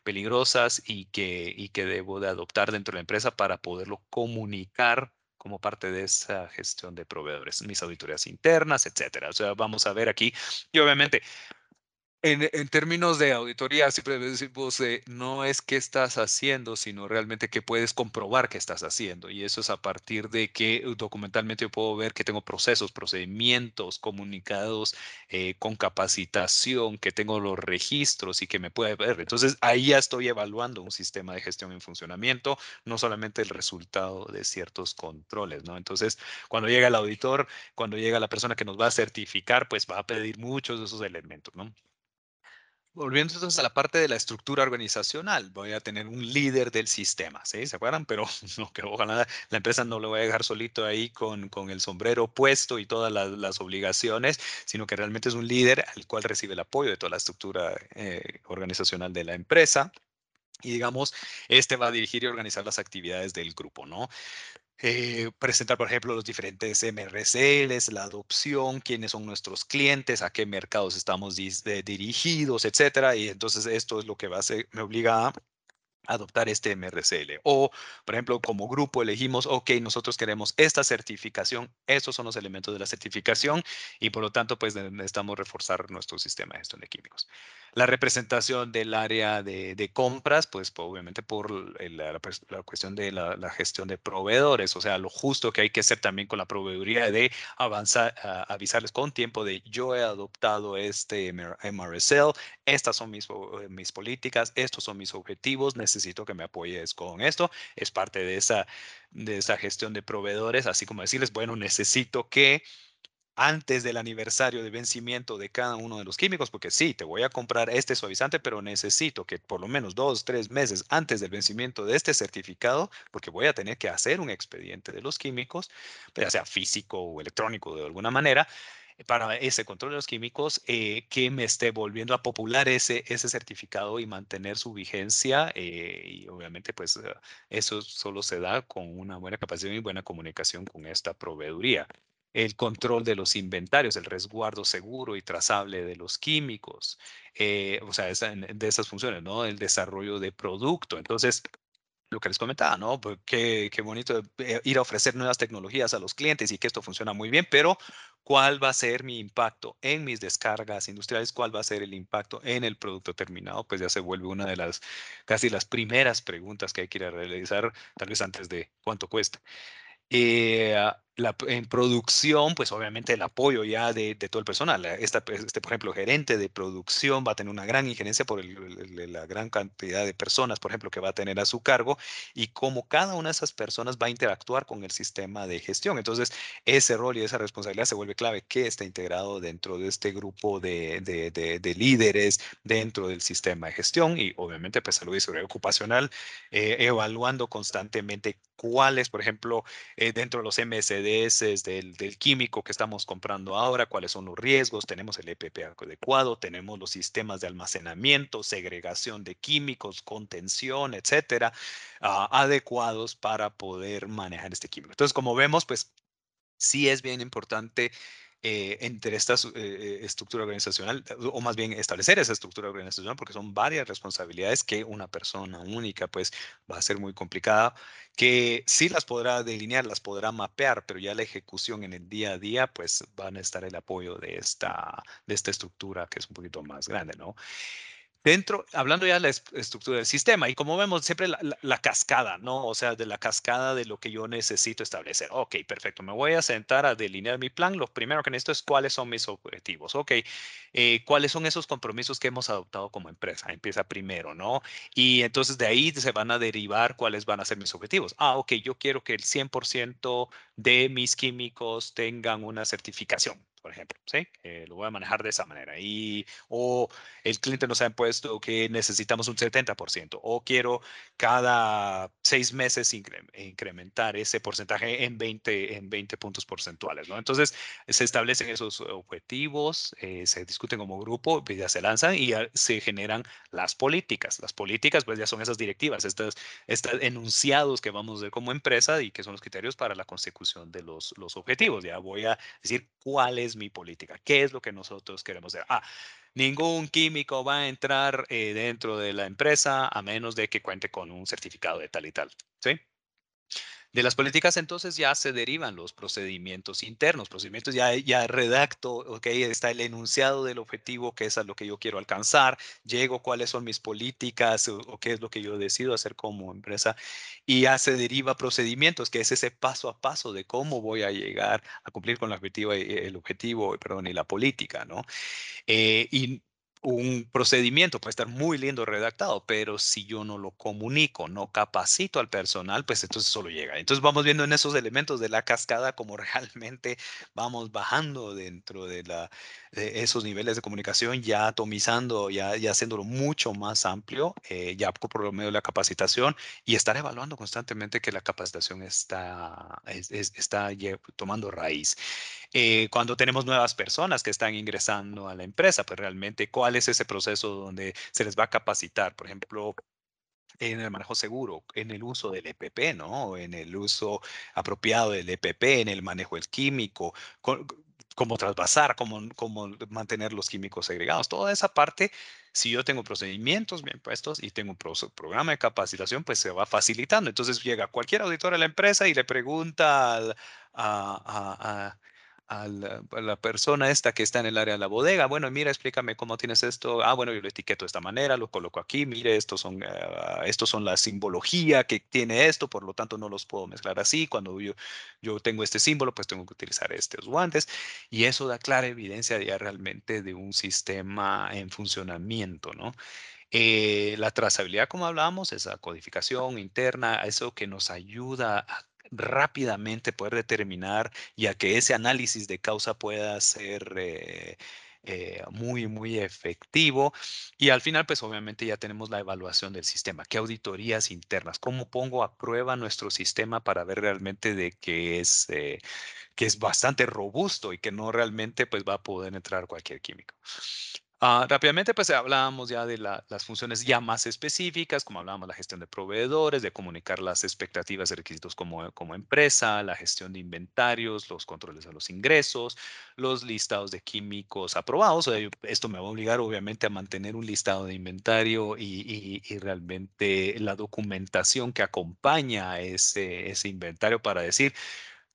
peligrosas y que, y que debo de adoptar dentro de la empresa para poderlo comunicar como parte de esa gestión de proveedores, mis auditorías internas, etcétera. O sea, vamos a ver aquí, y obviamente en, términos de auditoría, siempre decimos, eh, no es qué estás haciendo, sino realmente qué puedes comprobar que estás haciendo. Y eso es a partir de que uh, documentalmente yo puedo ver que tengo procesos, procedimientos comunicados eh, con capacitación, que tengo los registros y que me puede ver. Entonces, ahí ya estoy evaluando un sistema de gestión en funcionamiento, no solamente el resultado de ciertos controles, ¿no? Entonces, cuando llega el auditor, cuando llega la persona que nos va a certificar, pues va a pedir muchos de esos elementos, ¿no? Volviendo entonces a la parte de la estructura organizacional, voy a tener un líder del sistema, ¿sí? ¿Se acuerdan? Pero no, que ojalá la empresa no lo voy a dejar solito ahí con, con el sombrero puesto y todas las, obligaciones, sino que realmente es un líder al cual recibe el apoyo de toda la estructura eh, organizacional de la empresa. Y digamos, este va a dirigir y organizar las actividades del grupo, ¿no? Eh, presentar, por ejemplo, los diferentes MRCLs, la adopción, quiénes son nuestros clientes, a qué mercados estamos dirigidos, etcétera. Y entonces esto es lo que va a me obliga a adoptar este MRCL. O, por ejemplo, como grupo elegimos, ok, nosotros queremos esta certificación, estos son los elementos de la certificación y por lo tanto, pues necesitamos reforzar nuestro sistema de gestión de químicos. La representación del área de, compras, pues, obviamente por la, cuestión de la, gestión de proveedores, o sea, lo justo que hay que hacer también con la proveeduría de avanzar, avisarles con tiempo de yo he adoptado este MRSL, estas son mis, mis políticas, estos son mis objetivos, necesito que me apoyes con esto, es parte de esa, de esa gestión de proveedores, así como decirles, bueno, necesito que antes del aniversario de vencimiento de cada uno de los químicos, porque sí, te voy a comprar este suavizante, pero necesito que por lo menos dos, tres meses antes del vencimiento de este certificado, porque voy a tener que hacer un expediente de los químicos, ya sea físico o electrónico de alguna manera, para ese control de los químicos eh, que me esté volviendo a popular ese, ese certificado y mantener su vigencia. Eh, y obviamente, pues eso solo se da con una buena capacidad y buena comunicación con esta proveeduría el control de los inventarios, el resguardo seguro y trazable de los químicos, eh, o sea, de esas funciones, ¿no? El desarrollo de producto. Entonces, lo que les comentaba, ¿no? Pues qué, qué bonito eh, ir a ofrecer nuevas tecnologías a los clientes y que esto funciona muy bien, pero ¿cuál va a ser mi impacto en mis descargas industriales? ¿Cuál va a ser el impacto en el producto terminado? Pues ya se vuelve una de las casi las primeras preguntas que hay que ir a realizar, tal vez antes de cuánto cuesta. Eh, en producción, pues obviamente el apoyo ya de, todo el personal. Esta, pues, este, por ejemplo, gerente de producción va a tener una gran injerencia por la gran cantidad de personas, por ejemplo, que va a tener a su cargo y cómo cada una de esas personas va a interactuar con el sistema de gestión. Entonces, ese rol y esa responsabilidad se vuelve clave que está integrado dentro de este grupo de, de, líderes dentro del sistema de gestión y obviamente, pues salud y seguridad ocupacional, eh, evaluando constantemente cuáles, por ejemplo, eh, dentro de los MSD, del, del, químico que estamos comprando ahora, cuáles son los riesgos, tenemos el EPP adecuado, tenemos los sistemas de almacenamiento, segregación de químicos, contención, etcétera, ah, adecuados para poder manejar este químico. Entonces, como vemos, pues sí es bien importante eh, entre esta eh, eh, estructura organizacional, o más bien establecer esa estructura organizacional, porque son varias responsabilidades que una persona única pues va a ser muy complicada, que sí las podrá delinear, las podrá mapear, pero ya la ejecución en el día a día pues van a estar el apoyo de esta, de esta estructura que es un poquito más grande, ¿no? Dentro, hablando ya de la estructura del sistema, y como vemos siempre la, cascada, ¿no? O sea, de la cascada de lo que yo necesito establecer. Ok, perfecto, me voy a sentar a delinear mi plan. Lo primero que necesito es cuáles son mis objetivos. Ok, eh, cuáles son esos compromisos que hemos adoptado como empresa. Empieza primero, ¿no? Y entonces de ahí se van a derivar cuáles van a ser mis objetivos. Ah, ok, yo quiero que el 100% de mis químicos tengan una certificación por ejemplo, ¿sí? Eh, lo voy a manejar de esa manera. Y, o el cliente nos ha impuesto que necesitamos un 70%, o quiero cada seis meses incrementar ese porcentaje en 20, en 20 puntos porcentuales, ¿no? Entonces, se establecen esos objetivos, eh, se discuten como grupo, pues ya se lanzan y ya se generan las políticas. Las políticas, pues ya son esas directivas, estos, estos enunciados que vamos a ver como empresa y que son los criterios para la consecución de los, los objetivos. Ya voy a decir cuál es mi política, qué es lo que nosotros queremos hacer. Ah, ningún químico va a entrar eh, dentro de la empresa a menos de que cuente con un certificado de tal y tal. ¿Sí? De las políticas entonces ya se derivan los procedimientos internos, procedimientos ya, ya redacto, ok, está el enunciado del objetivo, que es a lo que yo quiero alcanzar, llego cuáles son mis políticas o, qué es lo que yo decido hacer como empresa y ya se deriva procedimientos, que es ese paso a paso de cómo voy a llegar a cumplir con el objetivo, el objetivo perdón, y la política, ¿no? Eh, y un procedimiento puede estar muy lindo redactado, pero si yo no lo comunico, no capacito al personal, pues entonces solo llega. Entonces vamos viendo en esos elementos de la cascada como realmente vamos bajando dentro de, la, de esos niveles de comunicación, ya atomizando, ya, ya haciéndolo mucho más amplio, eh, ya por medio de la capacitación y estar evaluando constantemente que la capacitación está, está tomando raíz. Eh, cuando tenemos nuevas personas que están ingresando a la empresa, pues realmente cuál es ese proceso donde se les va a capacitar, por ejemplo, en el manejo seguro, en el uso del EPP, ¿no? En el uso apropiado del EPP, en el manejo del químico, cómo trasvasar, cómo, cómo mantener los químicos segregados. Toda esa parte, si yo tengo procedimientos bien puestos y tengo un programa de capacitación, pues se va facilitando. Entonces llega cualquier auditor a la empresa y le pregunta a a la, persona esta que está en el área de la bodega. Bueno, mira, explícame cómo tienes esto. Ah, bueno, yo lo etiqueto de esta manera, lo coloco aquí. Mire, estos son, uh, estos son la simbología que tiene esto, por lo tanto no los puedo mezclar así. Cuando yo, yo tengo este símbolo, pues tengo que utilizar estos guantes. Y eso da clara evidencia ya realmente de un sistema en funcionamiento, ¿no? Eh, la trazabilidad, como hablábamos, esa codificación interna, eso que nos ayuda a rápidamente poder determinar y a que ese análisis de causa pueda ser eh, eh, muy, muy efectivo. Y al final, pues obviamente ya tenemos la evaluación del sistema. ¿Qué auditorías internas? ¿Cómo pongo a prueba nuestro sistema para ver realmente de que es, eh, que es bastante robusto y que no realmente pues va a poder entrar cualquier químico? Ah, rápidamente, pues hablábamos ya de las funciones ya más específicas, como hablábamos la gestión de proveedores, de comunicar las expectativas y requisitos como, como empresa, la gestión de inventarios, los controles de los ingresos, los listados de químicos aprobados. Esto me va a obligar obviamente a mantener un listado de inventario y, y, realmente la documentación que acompaña ese, ese inventario para decir,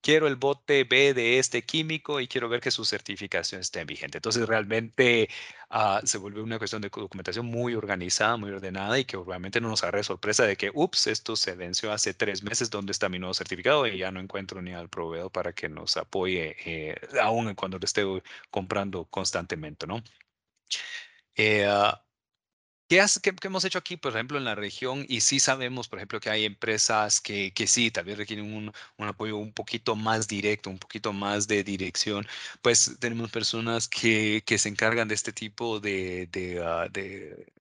quiero el bote B de este químico y quiero ver que su certificación esté vigente. Entonces, realmente ah, se vuelve una cuestión de documentación muy organizada, muy ordenada y que obviamente no nos agarre sorpresa de que, ups, esto se venció hace tres meses, ¿dónde está mi nuevo certificado? Y ya no encuentro ni al proveedor para que nos apoye, eh, aún cuando lo esté comprando constantemente, ¿no? Eh, ah, ¿Qué, hemos hecho aquí, por ejemplo, en la región? Y sí sabemos, por ejemplo, que hay empresas que, que sí, tal vez requieren un, un, apoyo un poquito más directo, un poquito más de dirección. Pues tenemos personas que, que se encargan de este tipo de, de, ah, de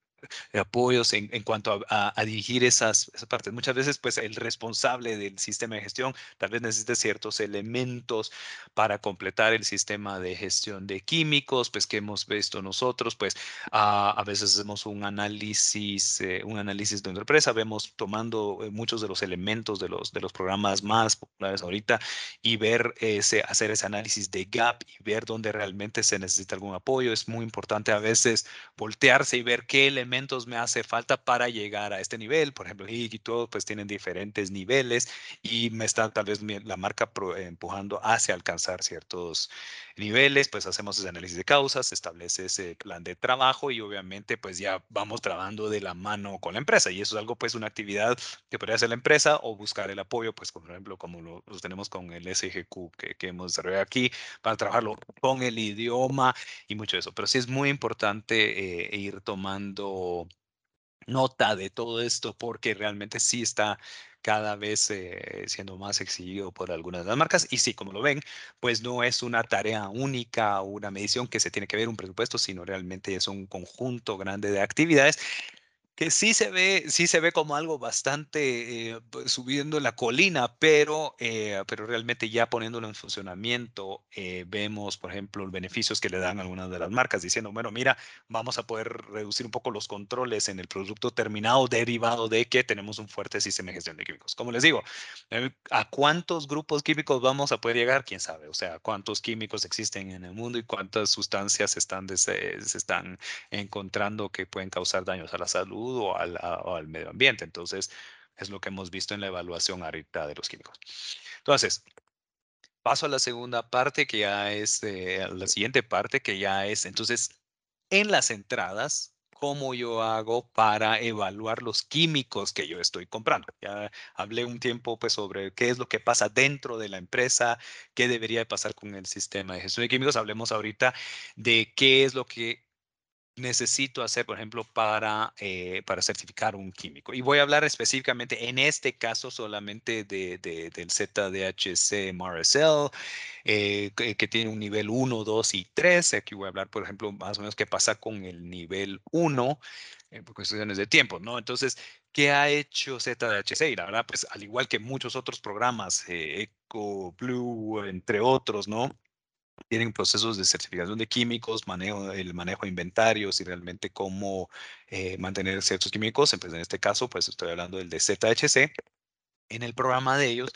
apoyos en, en cuanto a, a, dirigir esas, esas, partes. Muchas veces, pues, el responsable del sistema de gestión tal vez necesite ciertos elementos para completar el sistema de gestión de químicos, pues, que hemos visto nosotros, pues, a veces hacemos un análisis, eh, un análisis de una empresa, vemos tomando eh, muchos de los elementos de los, de los programas más populares ahorita y ver ese, hacer ese análisis de gap y ver dónde realmente se necesita algún apoyo. Es muy importante a veces voltearse y ver qué elementos me hace falta para llegar a este nivel. Por ejemplo, y todo, pues tienen diferentes niveles y me está tal vez la marca empujando hacia alcanzar ciertos niveles, pues hacemos ese análisis de causas, establece ese plan de trabajo y obviamente pues ya vamos trabajando de la mano con la empresa y eso es algo pues una actividad que podría hacer la empresa o buscar el apoyo pues por ejemplo como lo, tenemos con el SGQ que, que hemos desarrollado aquí para trabajarlo con el idioma y mucho de eso, pero sí es muy importante eh, ir tomando nota de todo esto porque realmente sí está cada vez siendo más exigido por algunas de las marcas. Y sí, como lo ven, pues no es una tarea única una medición que se tiene que ver un presupuesto, sino realmente es un conjunto grande de actividades que sí se ve, sí se ve como algo bastante eh, pues, subiendo la colina, pero, eh, pero realmente ya poniéndolo en funcionamiento, eh, vemos, por ejemplo, los beneficios que le dan algunas de las marcas, diciendo, bueno, mira, vamos a poder reducir un poco los controles en el producto terminado derivado de que tenemos un fuerte sistema de gestión de químicos. Como les digo, ¿a cuántos grupos químicos vamos a poder llegar? ¿Quién sabe? O sea, cuántos químicos existen en el mundo y cuántas sustancias están, se están encontrando que pueden causar daños a la salud o al, medio ambiente. Entonces, es lo que hemos visto en la evaluación ahorita de los químicos. Entonces, paso a la segunda parte, que ya es eh, la siguiente parte, que ya es, entonces, en las entradas, cómo yo hago para evaluar los químicos que yo estoy comprando. Ya hablé un tiempo pues sobre qué es lo que pasa dentro de la empresa, qué debería pasar con el sistema de gestión de químicos. Hablemos ahorita de qué es lo que necesito hacer, por ejemplo, para, eh, para certificar un químico. Y voy a hablar específicamente, en este caso, solamente de, del ZDHC MRSL, eh, que, tiene un nivel 1, 2 y 3. Aquí voy a hablar, por ejemplo, más o menos qué pasa con el nivel 1 eh, por cuestiones de tiempo, ¿no? Entonces, ¿qué ha hecho ZDHC? Y la verdad, pues al igual que muchos otros programas, Eco, Blue, entre otros, ¿no? Tienen procesos de certificación de químicos, manejo, el manejo de inventarios y realmente cómo eh, mantener ciertos químicos. Pues en este caso, pues estoy hablando del de ZHC. En el programa de ellos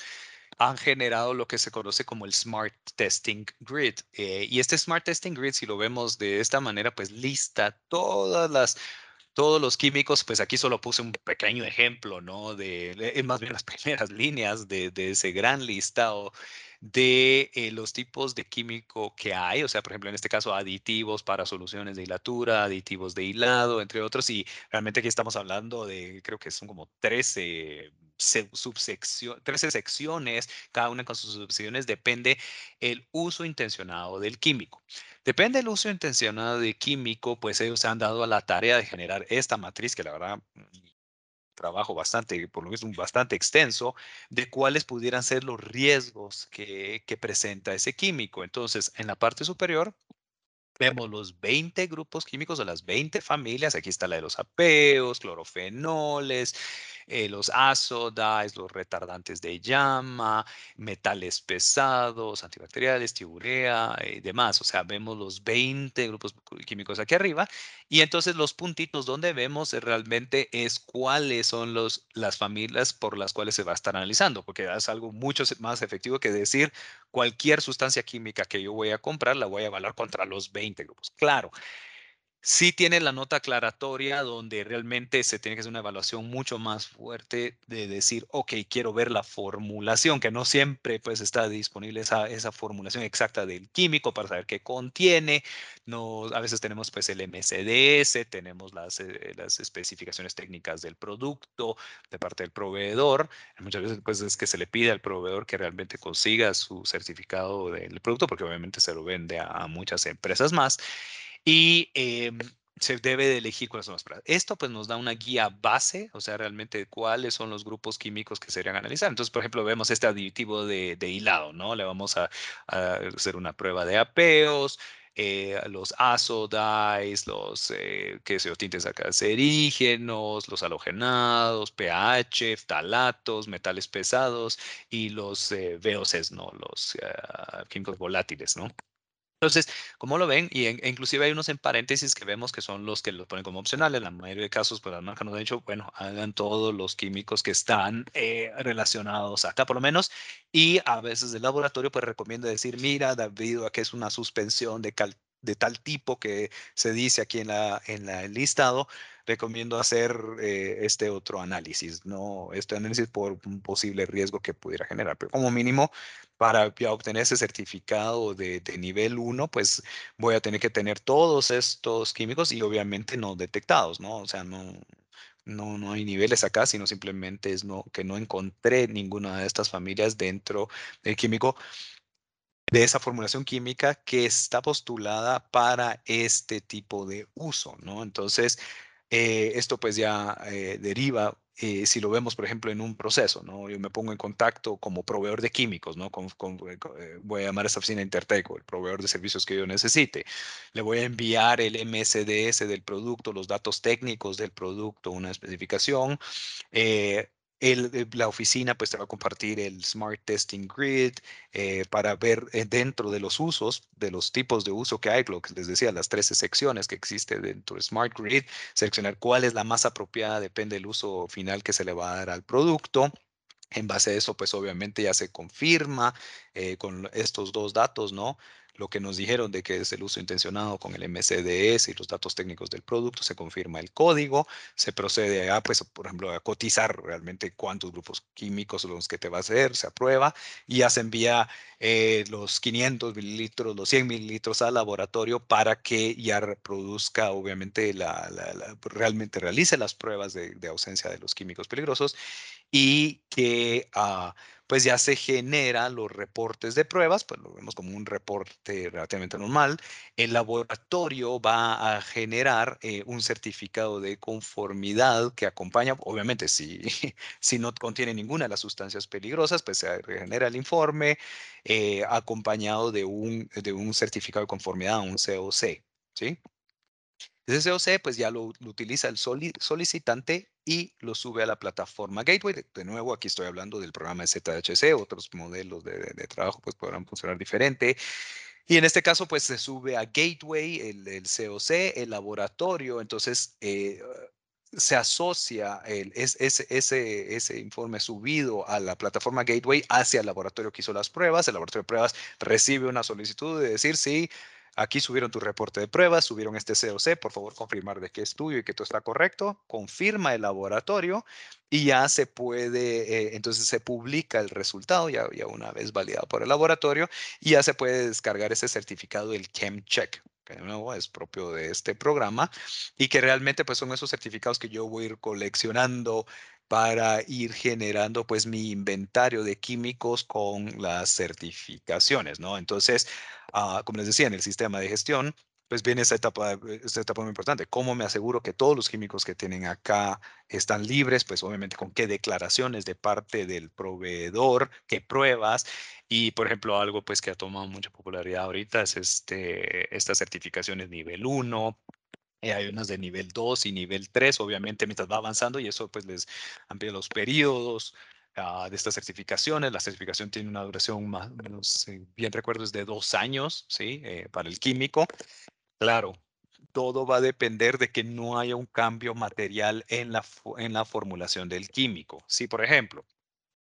han generado lo que se conoce como el Smart Testing Grid. Eh, y este Smart Testing Grid, si lo vemos de esta manera, pues lista todas las todos los químicos, pues aquí solo puse un pequeño ejemplo, ¿no? De, más bien las primeras líneas de, de ese gran listado de eh, los tipos de químico que hay, o sea, por ejemplo, en este caso, aditivos para soluciones de hilatura, aditivos de hilado, entre otros, y realmente aquí estamos hablando de, creo que son como 13 subsecciones, 13 secciones, cada una con sus subsecciones, depende el uso intencionado del químico. Depende del uso intencionado de químico, pues ellos se han dado a la tarea de generar esta matriz que la verdad trabajo bastante, por lo menos bastante extenso, de cuáles pudieran ser los riesgos que, que presenta ese químico. Entonces, en la parte superior vemos los 20 grupos químicos de las 20 familias. Aquí está la de los apeos, clorofenoles, eh, los azodais, los retardantes de llama, metales pesados, antibacteriales, tiburea y demás. O sea, vemos los 20 grupos químicos aquí arriba. Y entonces los puntitos donde vemos realmente es cuáles son los, las familias por las cuales se va a estar analizando, porque es algo mucho más efectivo que decir cualquier sustancia química que yo voy a comprar la voy a evaluar contra los 20 grupos. Claro, sí tiene la nota aclaratoria donde realmente se tiene que hacer una evaluación mucho más fuerte de decir, ok, quiero ver la formulación, que no siempre pues está disponible esa, esa formulación exacta del químico para saber qué contiene. No, a veces tenemos pues el MCDS, tenemos las, eh, las especificaciones técnicas del producto de parte del proveedor. Muchas veces pues es que se le pide al proveedor que realmente consiga su certificado del producto porque obviamente se lo vende a muchas empresas más y em, se debe de elegir cuáles son las pruebas. Esto pues nos da una guía base, o sea, realmente cuáles son los grupos químicos que se deberían analizar. Entonces, por ejemplo, vemos este aditivo de, hilado, ¿no? Le vamos a, hacer una prueba de apeos, eh, los azodais, los eh, que se tintes cancerígenos, los halogenados, pH, ftalatos, metales pesados y los eh, VOCs, ¿no? Los ah, químicos volátiles, ¿no? Entonces, como lo ven, y e inclusive hay unos en paréntesis que vemos que son los que los ponen como opcionales. En la mayoría de casos, pues las marcas nos han dicho, bueno, hagan todos los químicos que están eh, relacionados acá, por lo menos. Y a veces el laboratorio, pues recomienda decir, mira, debido a que es una suspensión de, de tal tipo que se dice aquí en, la, en el listado, recomiendo hacer eh, este otro análisis, ¿no? Este análisis por un posible riesgo que pudiera generar. Pero como mínimo, para obtener ese certificado de, nivel 1, pues voy a tener que tener todos estos químicos y obviamente no detectados, ¿no? O sea, no, no, no hay niveles acá, sino simplemente es no, que no encontré ninguna de estas familias dentro del químico de esa formulación química que está postulada para este tipo de uso, ¿no? Entonces, eh, esto pues ya eh, deriva eh, si lo vemos, por ejemplo, en un proceso, ¿no? Yo me pongo en contacto como proveedor de químicos, ¿no? Con, eh, voy a llamar a esta oficina Interteco, el proveedor de servicios que yo necesite. Le voy a enviar el MSDS del producto, los datos técnicos del producto, una especificación. Eh, la oficina pues te va a compartir el Smart Testing Grid eh, para ver eh, dentro de los usos, de los tipos de uso que hay, lo que les decía, las 13 secciones que existe dentro de Smart Grid, seleccionar cuál es la más apropiada, depende del uso final que se le va a dar al producto. En base a eso, pues obviamente ya se confirma con estos dos datos, ¿no? Lo que nos dijeron de que es el uso intencionado con el MCDS y los datos técnicos del producto, se confirma el código, se procede a, pues, por ejemplo, a cotizar realmente cuántos grupos químicos son los que te va a hacer, se aprueba y ya se envía eh, los 500 mililitros, los 100 mililitros al laboratorio para que ya produzca, obviamente, la, realmente realice las pruebas de, ausencia de los químicos peligrosos y que... Uh, pues ya se generan los reportes de pruebas, pues lo vemos como un reporte relativamente normal. El laboratorio va a generar eh, un certificado de conformidad que acompaña, obviamente, si, si no contiene ninguna de las sustancias peligrosas, pues se genera el informe eh, acompañado de un, de un certificado de conformidad, un COC, ¿sí? Ese COC pues ya lo, utiliza el solicitante y lo sube a la plataforma Gateway. De, nuevo, aquí estoy hablando del programa de ZHC, otros modelos de, trabajo pues podrán funcionar diferente. Y en este caso, pues se sube a Gateway, el, COC, el laboratorio, entonces eh, se asocia el, ese, ese, informe subido a la plataforma Gateway hacia el laboratorio que hizo las pruebas. El laboratorio de pruebas recibe una solicitud de decir si Aquí subieron tu reporte de pruebas, subieron este COC, por favor confirmar de que es tuyo y que todo está correcto, confirma el laboratorio y ya se puede, eh, entonces se publica el resultado ya, ya una vez validado por el laboratorio y ya se puede descargar ese certificado del ChemCheck que de nuevo es propio de este programa y que realmente pues son esos certificados que yo voy a ir coleccionando para ir generando pues mi inventario de químicos con las certificaciones, ¿no? Entonces, ah, como les decía, en el sistema de gestión, pues viene esta etapa, esta etapa muy importante. ¿Cómo me aseguro que todos los químicos que tienen acá están libres? Pues obviamente con qué declaraciones de parte del proveedor, qué pruebas. Y por ejemplo, algo pues que ha tomado mucha popularidad ahorita es este, estas certificaciones nivel 1, eh, hay unas de nivel 2 y nivel 3, obviamente, mientras va avanzando y eso pues les amplía los periodos ah, de estas certificaciones. La certificación tiene una duración más, bien recuerdo, es de dos años, ¿sí? Eh, para el químico. Claro, todo va a depender de que no haya un cambio material en la, en la formulación del químico. Si, por ejemplo,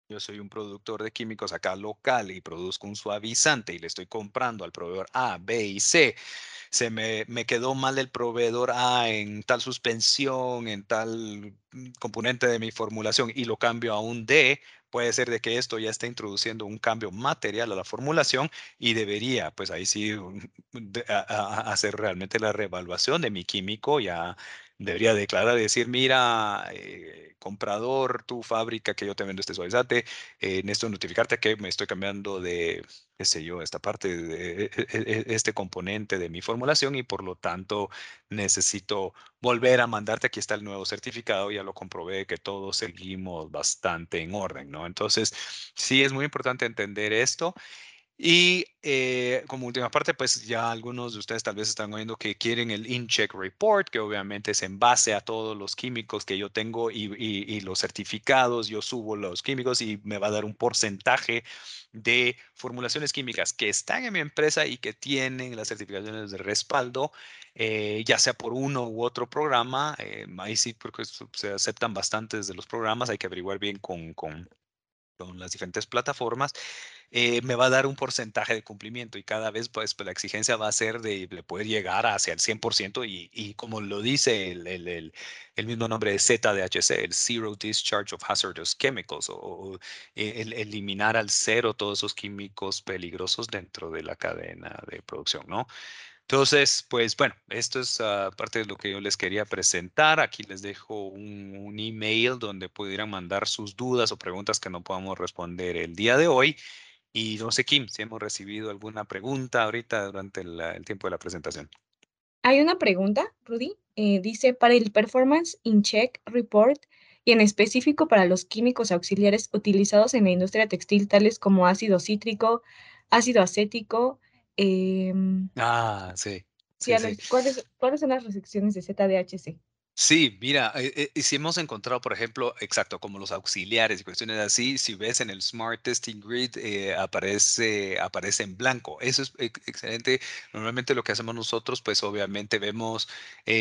yo soy un productor de químicos acá local y produzco un suavizante y le estoy comprando al proveedor A, B y C se me, me quedó mal el proveedor A en tal suspensión, en tal mm, componente de mi formulación y lo cambio a un D, puede ser de que esto ya esté introduciendo un cambio material a la formulación y debería, pues ahí sí, hacer realmente la reevaluación de mi químico, ya debería declarar y decir, mira, eh, comprador, tu fábrica que yo te vendo este suavizante, eh, necesito notificarte que me estoy cambiando de, qué sé yo, esta parte de e, e, e, este componente de mi formulación y por lo tanto necesito volver a mandarte, aquí está el nuevo certificado, ya lo comprobé que todos seguimos bastante en orden, ¿no? Entonces, sí es muy importante entender esto y eh, como última parte, pues ya algunos de ustedes tal vez están oyendo que quieren el in-check report, que obviamente es en base a todos los químicos que yo tengo y, y, los certificados, yo subo los químicos y me va a dar un porcentaje de formulaciones químicas que están en mi empresa y que tienen las certificaciones de respaldo, eh, ya sea por uno u otro programa. Eh, ahí sí, porque se aceptan bastantes de los programas, hay que averiguar bien con, con, con las diferentes plataformas. Eh, me va a dar un porcentaje de cumplimiento y cada vez pues, la exigencia va a ser de, poder llegar hacia el 100% y, y como lo dice el, el, el, mismo nombre de ZDHC, el Zero Discharge of Hazardous Chemicals o, e, el, eliminar al cero todos esos químicos peligrosos dentro de la cadena de producción, ¿no? Entonces, pues bueno, esto es uh, parte de lo que yo les quería presentar. Aquí les dejo un, un, email donde pudieran mandar sus dudas o preguntas que no podamos responder el día de hoy. Y no sé, Kim, si hemos recibido alguna pregunta ahorita durante el, tiempo de la presentación. Hay una pregunta, Rudy. Eh, dice, para el Performance in Check Report y en específico para los químicos auxiliares utilizados en la industria textil, tales como ácido cítrico, ácido acético. Em, ah, sí. sí, ¿cuáles, ¿Cuáles son las restricciones de ZDHC? Sí, mira, eh, eh, si hemos encontrado, por ejemplo, exacto, como los auxiliares y cuestiones así, si ves en el Smart Testing Grid, eh, aparece, aparece en blanco. Eso es excelente. Normalmente lo que hacemos nosotros, pues obviamente vemos,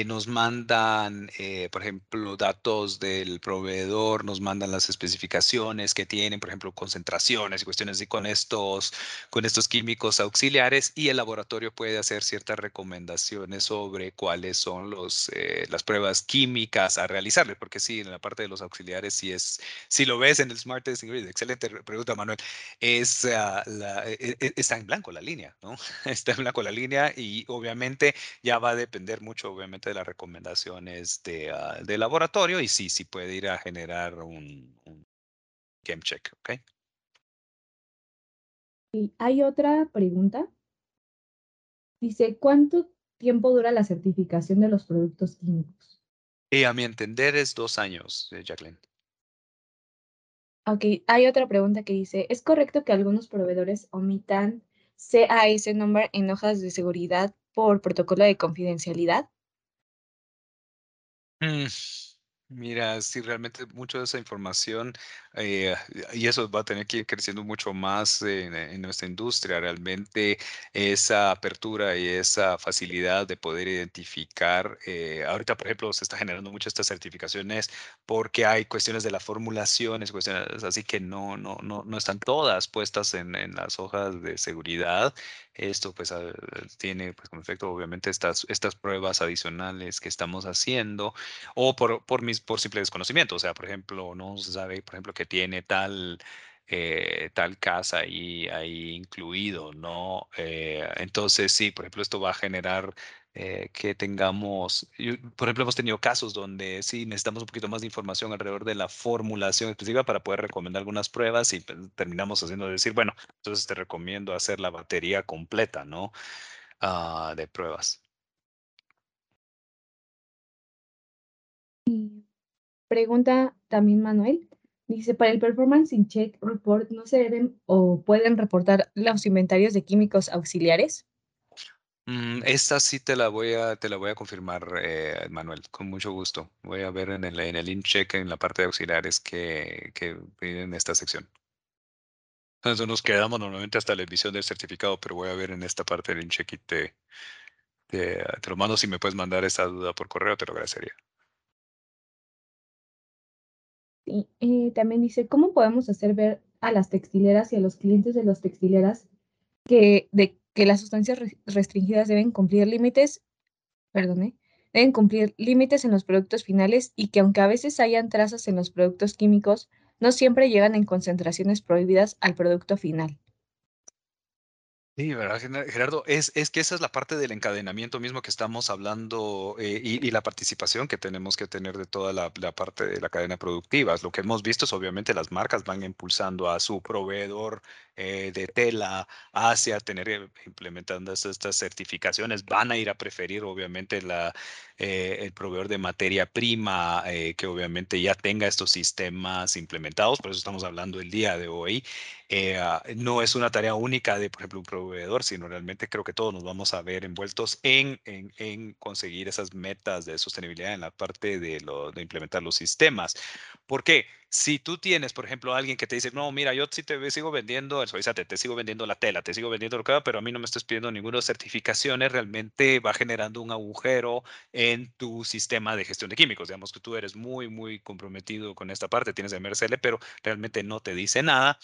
nos mandan, por ejemplo, datos del proveedor, nos mandan las especificaciones que tienen, por ejemplo, concentraciones y cuestiones así con estos, con estos químicos auxiliares y el laboratorio puede hacer ciertas recomendaciones sobre cuáles son los, las pruebas químicas a realizarle, porque sí, en la parte de los auxiliares, si es, si lo ves en el Smart Testing Grid, excelente pregunta, Manuel, es, ah, la, e, e, está en blanco la línea, ¿no? Está en blanco la línea y obviamente ya va a depender mucho, obviamente, de las recomendaciones de, uh, de laboratorio y sí, sí puede ir a generar un, un game check, ¿ok? Y hay otra pregunta. Dice, ¿cuánto tiempo dura la certificación de los productos químicos? Y a mi entender es dos años, eh, Jacqueline. Ok, hay otra pregunta que dice, ¿es correcto que algunos proveedores omitan CAS number en hojas de seguridad por protocolo de confidencialidad? Mm, Mira, sí, realmente mucho de esa información eh, y eso va a tener que ir creciendo mucho más en, nuestra industria. Realmente esa apertura y esa facilidad de poder identificar, eh, ahorita por ejemplo se está generando muchas estas certificaciones porque hay cuestiones de las formulaciones, cuestiones así que no, no, no, no están todas puestas en, en las hojas de seguridad. Esto pues tiene pues como efecto obviamente estas, estas pruebas adicionales que estamos haciendo o por, por, mis, por simple desconocimiento. O sea, por ejemplo, no se sabe, por ejemplo, que tiene tal, eh, tal casa ahí, ahí incluido, ¿no? Eh, entonces, sí, por ejemplo, esto va a generar eh, que tengamos, por ejemplo, hemos tenido casos donde sí necesitamos un poquito más de información alrededor de la formulación específica para poder recomendar algunas pruebas y pues, terminamos haciendo decir, bueno, entonces te recomiendo hacer la batería completa, ¿no? Ah, de pruebas. Pregunta también Manuel. Dice, para el Performance in Check Report, ¿no se deben o pueden reportar los inventarios de químicos auxiliares? Mm, esta sí te la voy a, te la voy a confirmar, eh, Manuel, con mucho gusto. Voy a ver en el, en el in-check, en la parte de auxiliares que, que en esta sección. Entonces nos quedamos normalmente hasta la emisión del certificado, pero voy a ver en esta parte del in-check y te, te, te lo mando. Si me puedes mandar esa duda por correo, te lo agradecería. Eh, también dice, ¿cómo podemos hacer ver a las textileras y a los clientes de las textileras que, de, que las sustancias restringidas deben cumplir límites, perdón, deben cumplir límites en los productos finales y que aunque a veces hayan trazas en los productos químicos, no siempre llegan en concentraciones prohibidas al producto final? Sí, ¿verdad, Gerardo? Es, es que esa es la parte del encadenamiento mismo que estamos hablando eh, y, la participación que tenemos que tener de toda la, parte de la cadena productiva. Lo que hemos visto es obviamente las marcas van impulsando a su proveedor eh, de tela hacia tener eh, implementando estas certificaciones, van a ir a preferir obviamente la, el proveedor de materia prima que obviamente ya tenga estos sistemas implementados. Por eso estamos hablando el día de hoy. Ah, no es una tarea única de, por ejemplo, un proveedor, sino realmente creo que todos nos vamos a ver envueltos en, en, en conseguir esas metas de sostenibilidad en la parte de, implementar los sistemas. Porque si tú tienes, por ejemplo, alguien que te dice, no, mira, yo sí te sigo vendiendo el suavizante, te sigo vendiendo la tela, te sigo vendiendo lo que va, pero a mí no me estás pidiendo ninguna certificaciones, realmente va generando un agujero en tu sistema de gestión de químicos. Digamos que tú eres muy, muy comprometido con esta parte, tienes el MRCL, pero realmente no te dice nada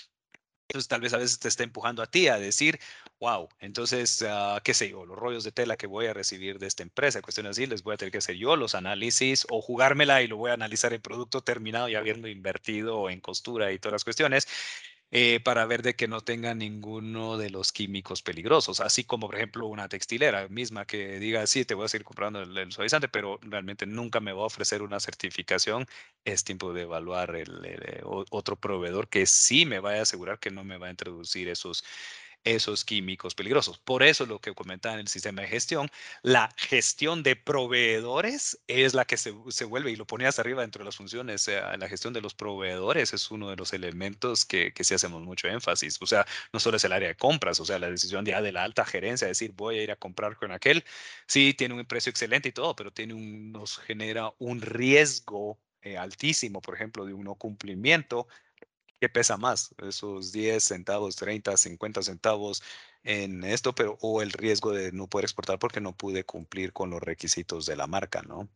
entonces, tal vez a veces te está empujando a ti a decir, wow, entonces, uh, qué sé yo, los rollos de tela que voy a recibir de esta empresa, cuestiones así, les voy a tener que hacer yo los análisis o jugármela y lo voy a analizar el producto terminado y habiendo invertido en costura y todas las cuestiones. Eh, para ver de que no tenga ninguno de los químicos peligrosos, así como por ejemplo una textilera misma que diga, sí, te voy a seguir comprando el, suavizante, pero realmente nunca me va a ofrecer una certificación, es tiempo de evaluar el, otro proveedor que sí me vaya a asegurar que no me va a introducir esos esos químicos peligrosos. Por eso lo que comentaba en el sistema de gestión, la gestión de proveedores es la que se, vuelve, y lo ponías arriba dentro de las funciones, la gestión de los proveedores es uno de los elementos que, que sí hacemos mucho énfasis. O sea, no solo es el área de compras, o sea, la decisión ya de la alta gerencia, decir, voy a ir a comprar con aquel, sí, tiene un precio excelente y todo, pero tiene un, nos genera un riesgo eh, altísimo, por ejemplo, de un no cumplimiento ¿Qué pesa más? Esos 10 centavos, 30, 50 centavos en esto, pero o el riesgo de no poder exportar porque no pude cumplir con los requisitos de la marca, ¿no?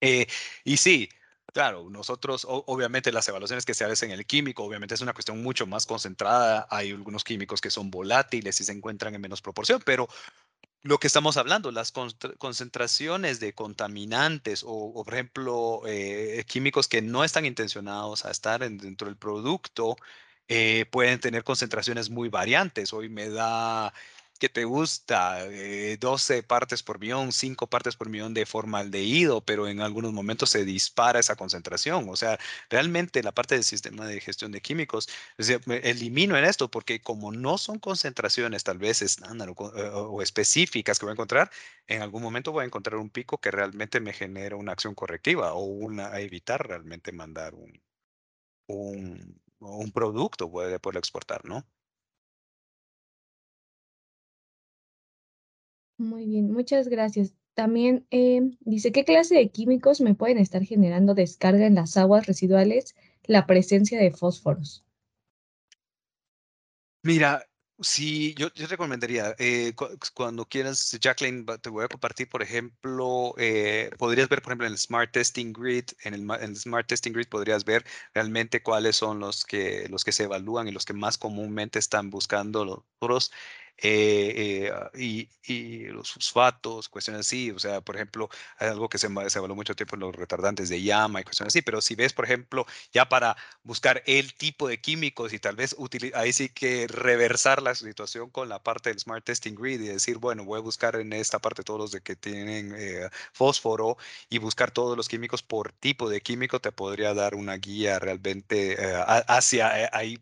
Eh, y sí, Claro, nosotros, obviamente las evaluaciones que se hacen en el químico, obviamente es una cuestión mucho más concentrada. Hay algunos químicos que son volátiles y se encuentran en menos proporción, pero lo que estamos hablando, las concentraciones de contaminantes o, por ejemplo, eh, químicos que no están intencionados a estar dentro del producto, eh, pueden tener concentraciones muy variantes. Hoy me da que te gusta, 12 eh, partes por millón, 5 partes por millón de formaldehído, pero en algunos momentos se dispara esa concentración. O sea, realmente la parte del sistema de gestión de químicos, elimino en esto porque como no son concentraciones tal vez estándar o, eh, específicas que voy a encontrar, en algún momento voy a encontrar un pico que realmente me genera una acción correctiva o una, a evitar realmente mandar un, un, un producto puede poder exportar, ¿no? Muy bien, muchas gracias. También eh, dice, ¿qué clase de químicos me pueden estar generando descarga en las aguas residuales la presencia de fósforos? Mira, Sí, yo, yo recomendaría, eh, cuando quieras, Jacqueline, te voy a compartir, por ejemplo, eh, podrías ver, por ejemplo, en el Smart Testing Grid, en el, en el, Smart Testing Grid podrías ver realmente cuáles son los que, los que se evalúan y los que más comúnmente están buscando los otros. Eh, ah, y, y, los fosfatos, cuestiones así, o sea, por ejemplo, algo que se, se evaluó mucho tiempo en los retardantes de llama y cuestiones así, pero si ves, por ejemplo, ya para buscar el tipo de químicos y tal vez ahí sí que reversar la situación con la parte del Smart Testing Grid y decir, bueno, voy a buscar en esta parte todos los de que tienen eh, fósforo y buscar todos los químicos por tipo de químico te podría dar una guía realmente eh, hacia ahí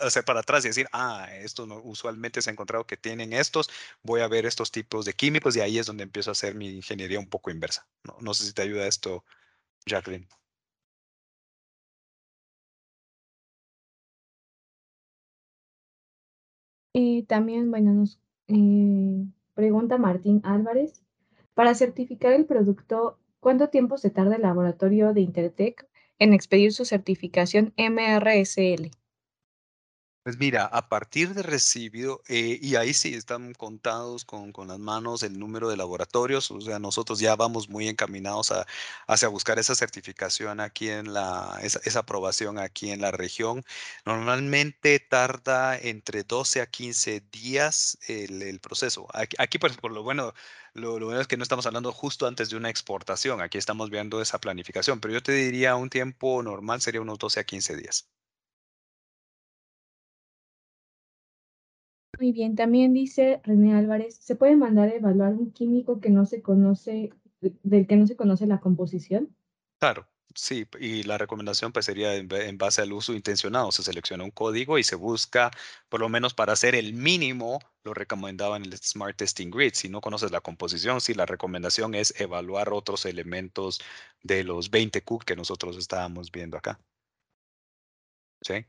hacer para atrás y decir, ah, esto no, usualmente se ha encontrado que tienen estos, voy a ver estos tipos de químicos y ahí es donde empiezo a hacer mi ingeniería un poco inversa. No, no sé si te ayuda esto, Jacqueline. Y también, bueno, nos eh, pregunta Martín Álvarez, para certificar el producto, ¿cuánto tiempo se tarda el laboratorio de Intertech en expedir su certificación MRSL? Pues mira, a partir de recibido, eh, y ahí sí están contados con, con, las manos el número de laboratorios, o sea, nosotros ya vamos muy encaminados a, hacia buscar esa certificación aquí en la, esa, aprobación aquí en la región. Normalmente tarda entre 12 a 15 días el, proceso. Aquí, aquí pues, por lo bueno, lo, lo, bueno es que no estamos hablando justo antes de una exportación, aquí estamos viendo esa planificación, pero yo te diría un tiempo normal sería unos 12 a 15 días. Muy bien, también dice René Álvarez, ¿se puede mandar a evaluar un químico que no se conoce, del que no se conoce la composición? Claro, sí, y la recomendación pues sería en, base al uso intencionado, se selecciona un código y se busca, por lo menos para hacer el mínimo, lo recomendaba en el Smart Testing Grid. Si no conoces la composición, sí, la recomendación es evaluar otros elementos de los 20 Q que nosotros estábamos viendo acá. ¿Sí?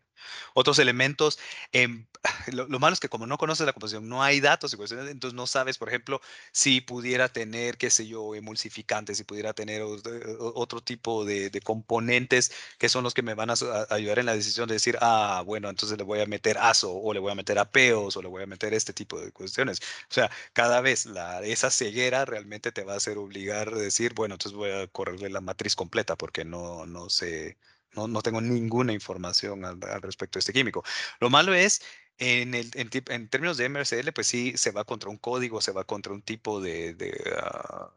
Otros elementos, em, lo, malo es que como no conoces la composición, no hay datos y cuestiones, entonces no sabes, por ejemplo, si pudiera tener, qué sé yo, emulsificantes, si pudiera tener otro tipo de, componentes que son los que me van a, ayudar en la decisión de decir, ah, bueno, entonces le voy a meter ASO o le voy a meter apeos o le voy a meter este tipo de cuestiones. O sea, cada vez la, esa ceguera realmente te va a hacer obligar a decir, bueno, entonces voy a correrle la matriz completa porque no, no sé no, no tengo ninguna información al, respecto de este químico. Lo malo es, en, el, en, términos de MRCL, pues sí, se va contra un código, se va contra un tipo de, de, ah,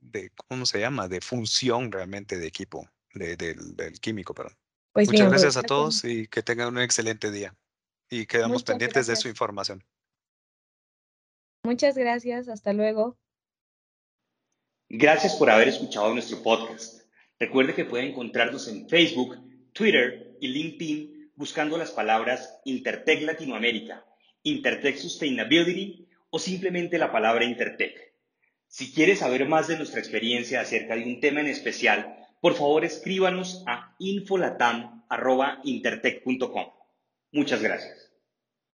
de ¿cómo se llama? De función realmente de equipo, de, del químico, perdón. Pues Muchas gracias a todos y que tengan un excelente día. Y quedamos pendientes de su información. Muchas gracias, hasta luego. Gracias por haber escuchado nuestro podcast. Recuerde que puede encontrarnos en Facebook, Twitter y LinkedIn buscando las palabras Intertech Latinoamérica Intertech Sustainability o simplemente la palabra Intertech. Si quieres saber más de nuestra experiencia acerca de un tema en especial, por favor escríbanos a infolatam.intertech.com. Muchas gracias.